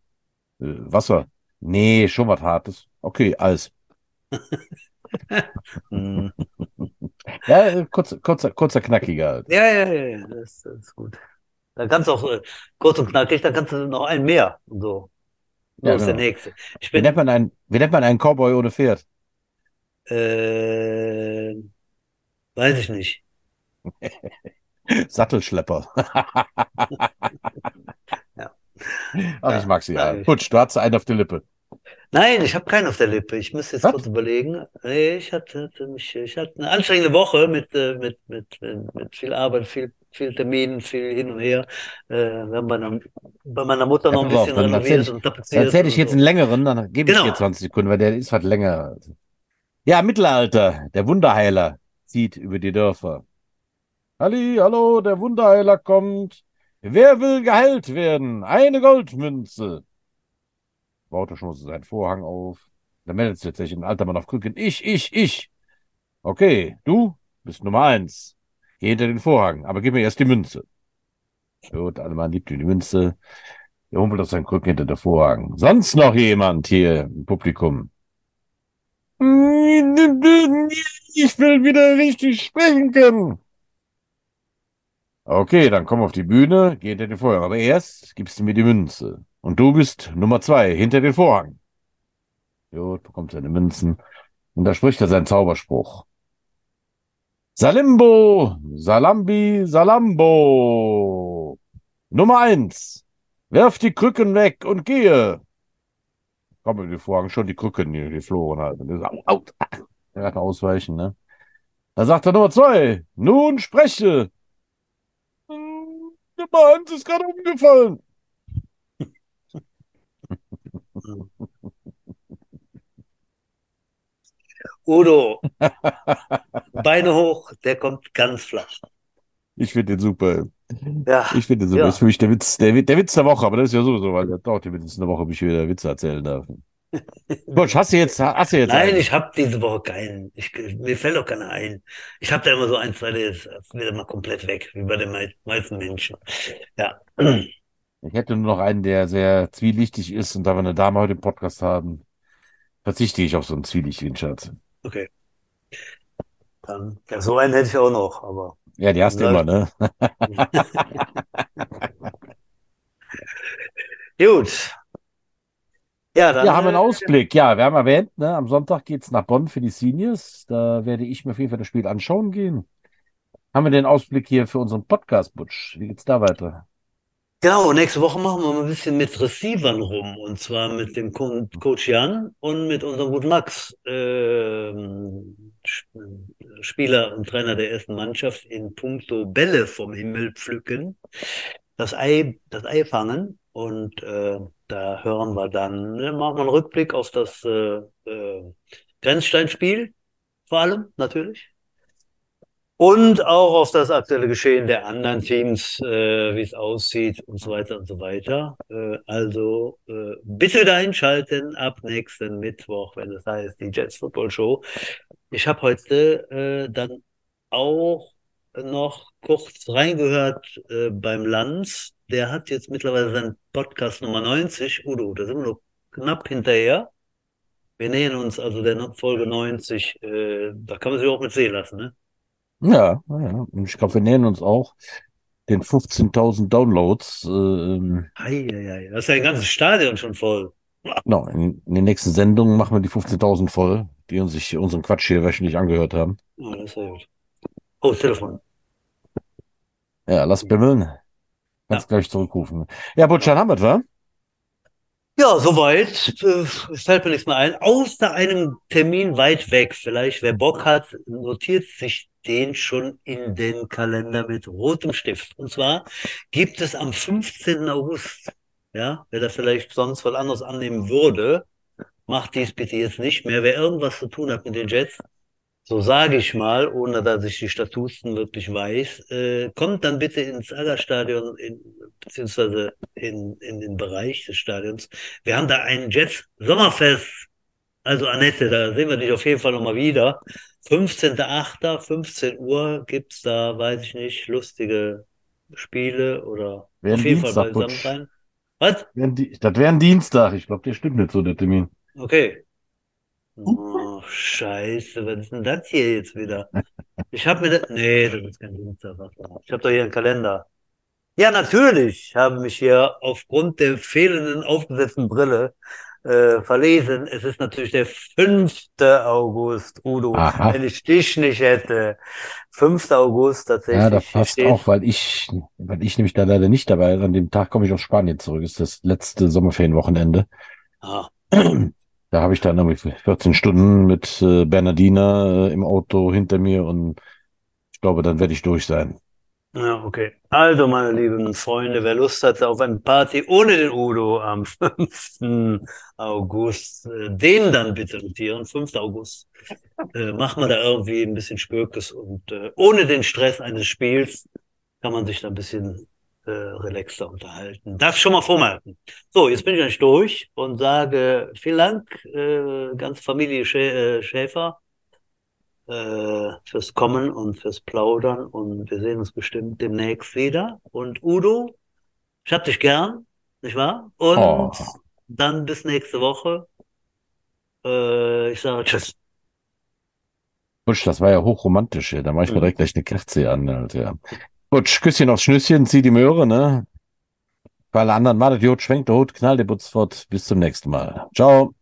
Äh, Wasser? Nee, schon was Hartes. Okay, alles. Hm. ja, äh, kurz, kurzer, kurzer, knackiger. Halt. Ja, ja, ja, ja. Das, das, ist gut. Dann kannst du auch äh, kurz und knackig, dann kannst du noch einen mehr. Und so. Ja, genau. der nächste. Ich bin, wie, nennt man einen, wie nennt man einen Cowboy ohne Pferd? Äh, weiß ich nicht. Sattelschlepper. ja. Ach, ich mag sie ja. Putsch, du hattest einen auf der Lippe. Nein, ich habe keinen auf der Lippe. Ich muss jetzt Was? kurz überlegen. Nee, ich hatte, mich, ich hatte eine anstrengende Woche mit, äh, mit, mit, mit, viel Arbeit, viel, viel Terminen, viel hin und her. Wir haben bei, einer, bei meiner Mutter noch ein bisschen auf, renoviert ich, und tapeziert. Erzähle ich jetzt so. einen längeren, dann gebe ich genau. dir 20 Sekunden, weil der ist was länger. Ja, Mittelalter. Der Wunderheiler zieht über die Dörfer. Halli, hallo, der Wunderheiler kommt. Wer will geheilt werden? Eine Goldmünze. Baut schon seinen Vorhang auf. Da meldet sich ein alter Mann auf Krücken. Ich, ich, ich. Okay, du bist Nummer eins. Geh hinter den Vorhang, aber gib mir erst die Münze. Gut, alle Mann liebt die Münze. Er humpelt auf seinen Krücken hinter den Vorhang. Sonst noch jemand hier im Publikum? Ich will wieder richtig sprechen können. Okay, dann komm auf die Bühne, geh hinter den Vorhang. Aber erst gibst du mir die Münze. Und du bist Nummer zwei, hinter den Vorhang. Gut, bekommt seine Münzen. Und da spricht er seinen Zauberspruch. Salimbo, Salambi, Salambo. Nummer eins. Werf die Krücken weg und gehe. Komm in den Vorhang, schon die Krücken, die, die flohen halt. Und au, au. Er hat ausweichen, ne? Da sagt er Nummer zwei. Nun spreche. Der Hans ist gerade umgefallen. Udo, Beine hoch, der kommt ganz flach. Ich finde den super. Ja, ich finde den super. Ja. ist für mich der Witz, der, der, Witz der Woche, aber das ist ja sowieso, weil der dauert mindestens eine Woche, bis ich wieder Witze erzählen darf. Gut, hast du jetzt, hast du jetzt Nein, einen? ich habe diese Woche keinen. Ich, mir fällt auch keiner ein. Ich habe da immer so ein, zwei, der ist wieder mal komplett weg, wie bei den meisten Menschen. Ja. Ich hätte nur noch einen, der sehr zwielichtig ist und da wir eine Dame heute im Podcast haben, verzichte ich auf so einen zwielichtigen Schatz. Okay. Dann, ja, so einen hätte ich auch noch, aber. Ja, die hast du immer, ne? Gut, ja, dann, wir haben einen äh, Ausblick. Ja, wir haben erwähnt, ne, am Sonntag geht es nach Bonn für die Seniors. Da werde ich mir auf jeden Fall das Spiel anschauen gehen. Haben wir den Ausblick hier für unseren Podcast, Butsch? Wie geht's da weiter? Genau, nächste Woche machen wir mal ein bisschen mit Receivern rum. Und zwar mit dem Co Coach Jan und mit unserem guten Max, äh, Spieler und Trainer der ersten Mannschaft in puncto Bälle vom Himmel pflücken, das Ei, das Ei fangen und äh, da hören wir dann, ne, machen wir einen Rückblick auf das äh, äh, Grenzsteinspiel, vor allem natürlich. Und auch auf das aktuelle Geschehen der anderen Teams, äh, wie es aussieht und so weiter und so weiter. Äh, also äh, bitte da einschalten ab nächsten Mittwoch, wenn es heißt die Jets Football Show. Ich habe heute äh, dann auch noch kurz reingehört äh, beim Lanz. Der hat jetzt mittlerweile seinen Podcast Nummer 90. Udo, da sind wir noch knapp hinterher. Wir nähern uns also der Folge 90. Äh, da kann man sich auch mit sehen lassen, ne? Ja, ja. Und ich glaube, wir nähern uns auch den 15.000 Downloads. Ähm, ei, ei, ei. Das ist ja ein ganzes Stadion schon voll. Genau, in, in den nächsten Sendungen machen wir die 15.000 voll, die uns sich unseren Quatsch hier wöchentlich angehört haben. Oh, das ist ja gut. Oh, Telefon. Ja, lass bimmeln. Kannst ja. gleich zurückrufen. Ja, Butchan haben wir, wa? Ja, soweit. Äh, fällt mir nichts mehr ein. Außer einem Termin weit weg. Vielleicht, wer Bock hat, notiert sich den schon in den Kalender mit rotem Stift. Und zwar gibt es am 15. August, ja, wer da vielleicht sonst was anderes annehmen würde, macht dies bitte jetzt nicht mehr. Wer irgendwas zu tun hat mit den Jets, so sage ich mal, ohne dass ich die Statuten wirklich weiß, äh, kommt dann bitte ins Allerstadion, in, beziehungsweise in, in den Bereich des Stadions. Wir haben da ein Jets Sommerfest. Also Annette, da sehen wir dich auf jeden Fall nochmal wieder. 15.8., 15 Uhr gibt's da, weiß ich nicht, lustige Spiele oder Wären auf jeden Dienstag, Fall beisammen sein. Was? Das wäre ein Dienstag. Ich glaube, der stimmt nicht so, der Termin. Okay. Oh, scheiße, was ist denn das hier jetzt wieder? Ich habe mir das. Nee, das ist kein Dienstag. Ich habe doch hier einen Kalender. Ja, natürlich habe mich hier aufgrund der fehlenden aufgesetzten Brille äh, verlesen. Es ist natürlich der 5. August, Udo. Aha. Wenn ich dich nicht hätte. 5. August tatsächlich. Ja, das passt steht... auch, weil ich, weil ich nämlich da leider nicht dabei. An dem Tag komme ich aus Spanien zurück. Ist das letzte Sommerferienwochenende. Ah. Da habe ich dann irgendwie 14 Stunden mit äh, Bernardina äh, im Auto hinter mir und ich glaube, dann werde ich durch sein. Ja, okay. Also, meine lieben Freunde, wer Lust hat auf eine Party ohne den Udo am 5. August, äh, den dann bitte notieren, 5. August. Äh, machen wir da irgendwie ein bisschen Spökes und äh, ohne den Stress eines Spiels kann man sich da ein bisschen äh, relaxter unterhalten. Darf ich schon mal vormerken. So, jetzt bin ich eigentlich durch und sage vielen Dank, äh, ganze Familie äh, Schäfer, äh, fürs Kommen und fürs Plaudern und wir sehen uns bestimmt demnächst wieder. Und Udo, ich hab dich gern, nicht wahr? Und oh. dann bis nächste Woche. Äh, ich sage Tschüss. Das war ja hochromantisch. Ja. Da mache ich mir mhm. direkt gleich eine Kerze an. Alter. Butsch, Küsschen aufs Schnüsschen, zieh die Möhre, ne? Für alle anderen, wartet, Jod, schwenkt der Hut, knallt der Butz fort. Bis zum nächsten Mal. Ciao.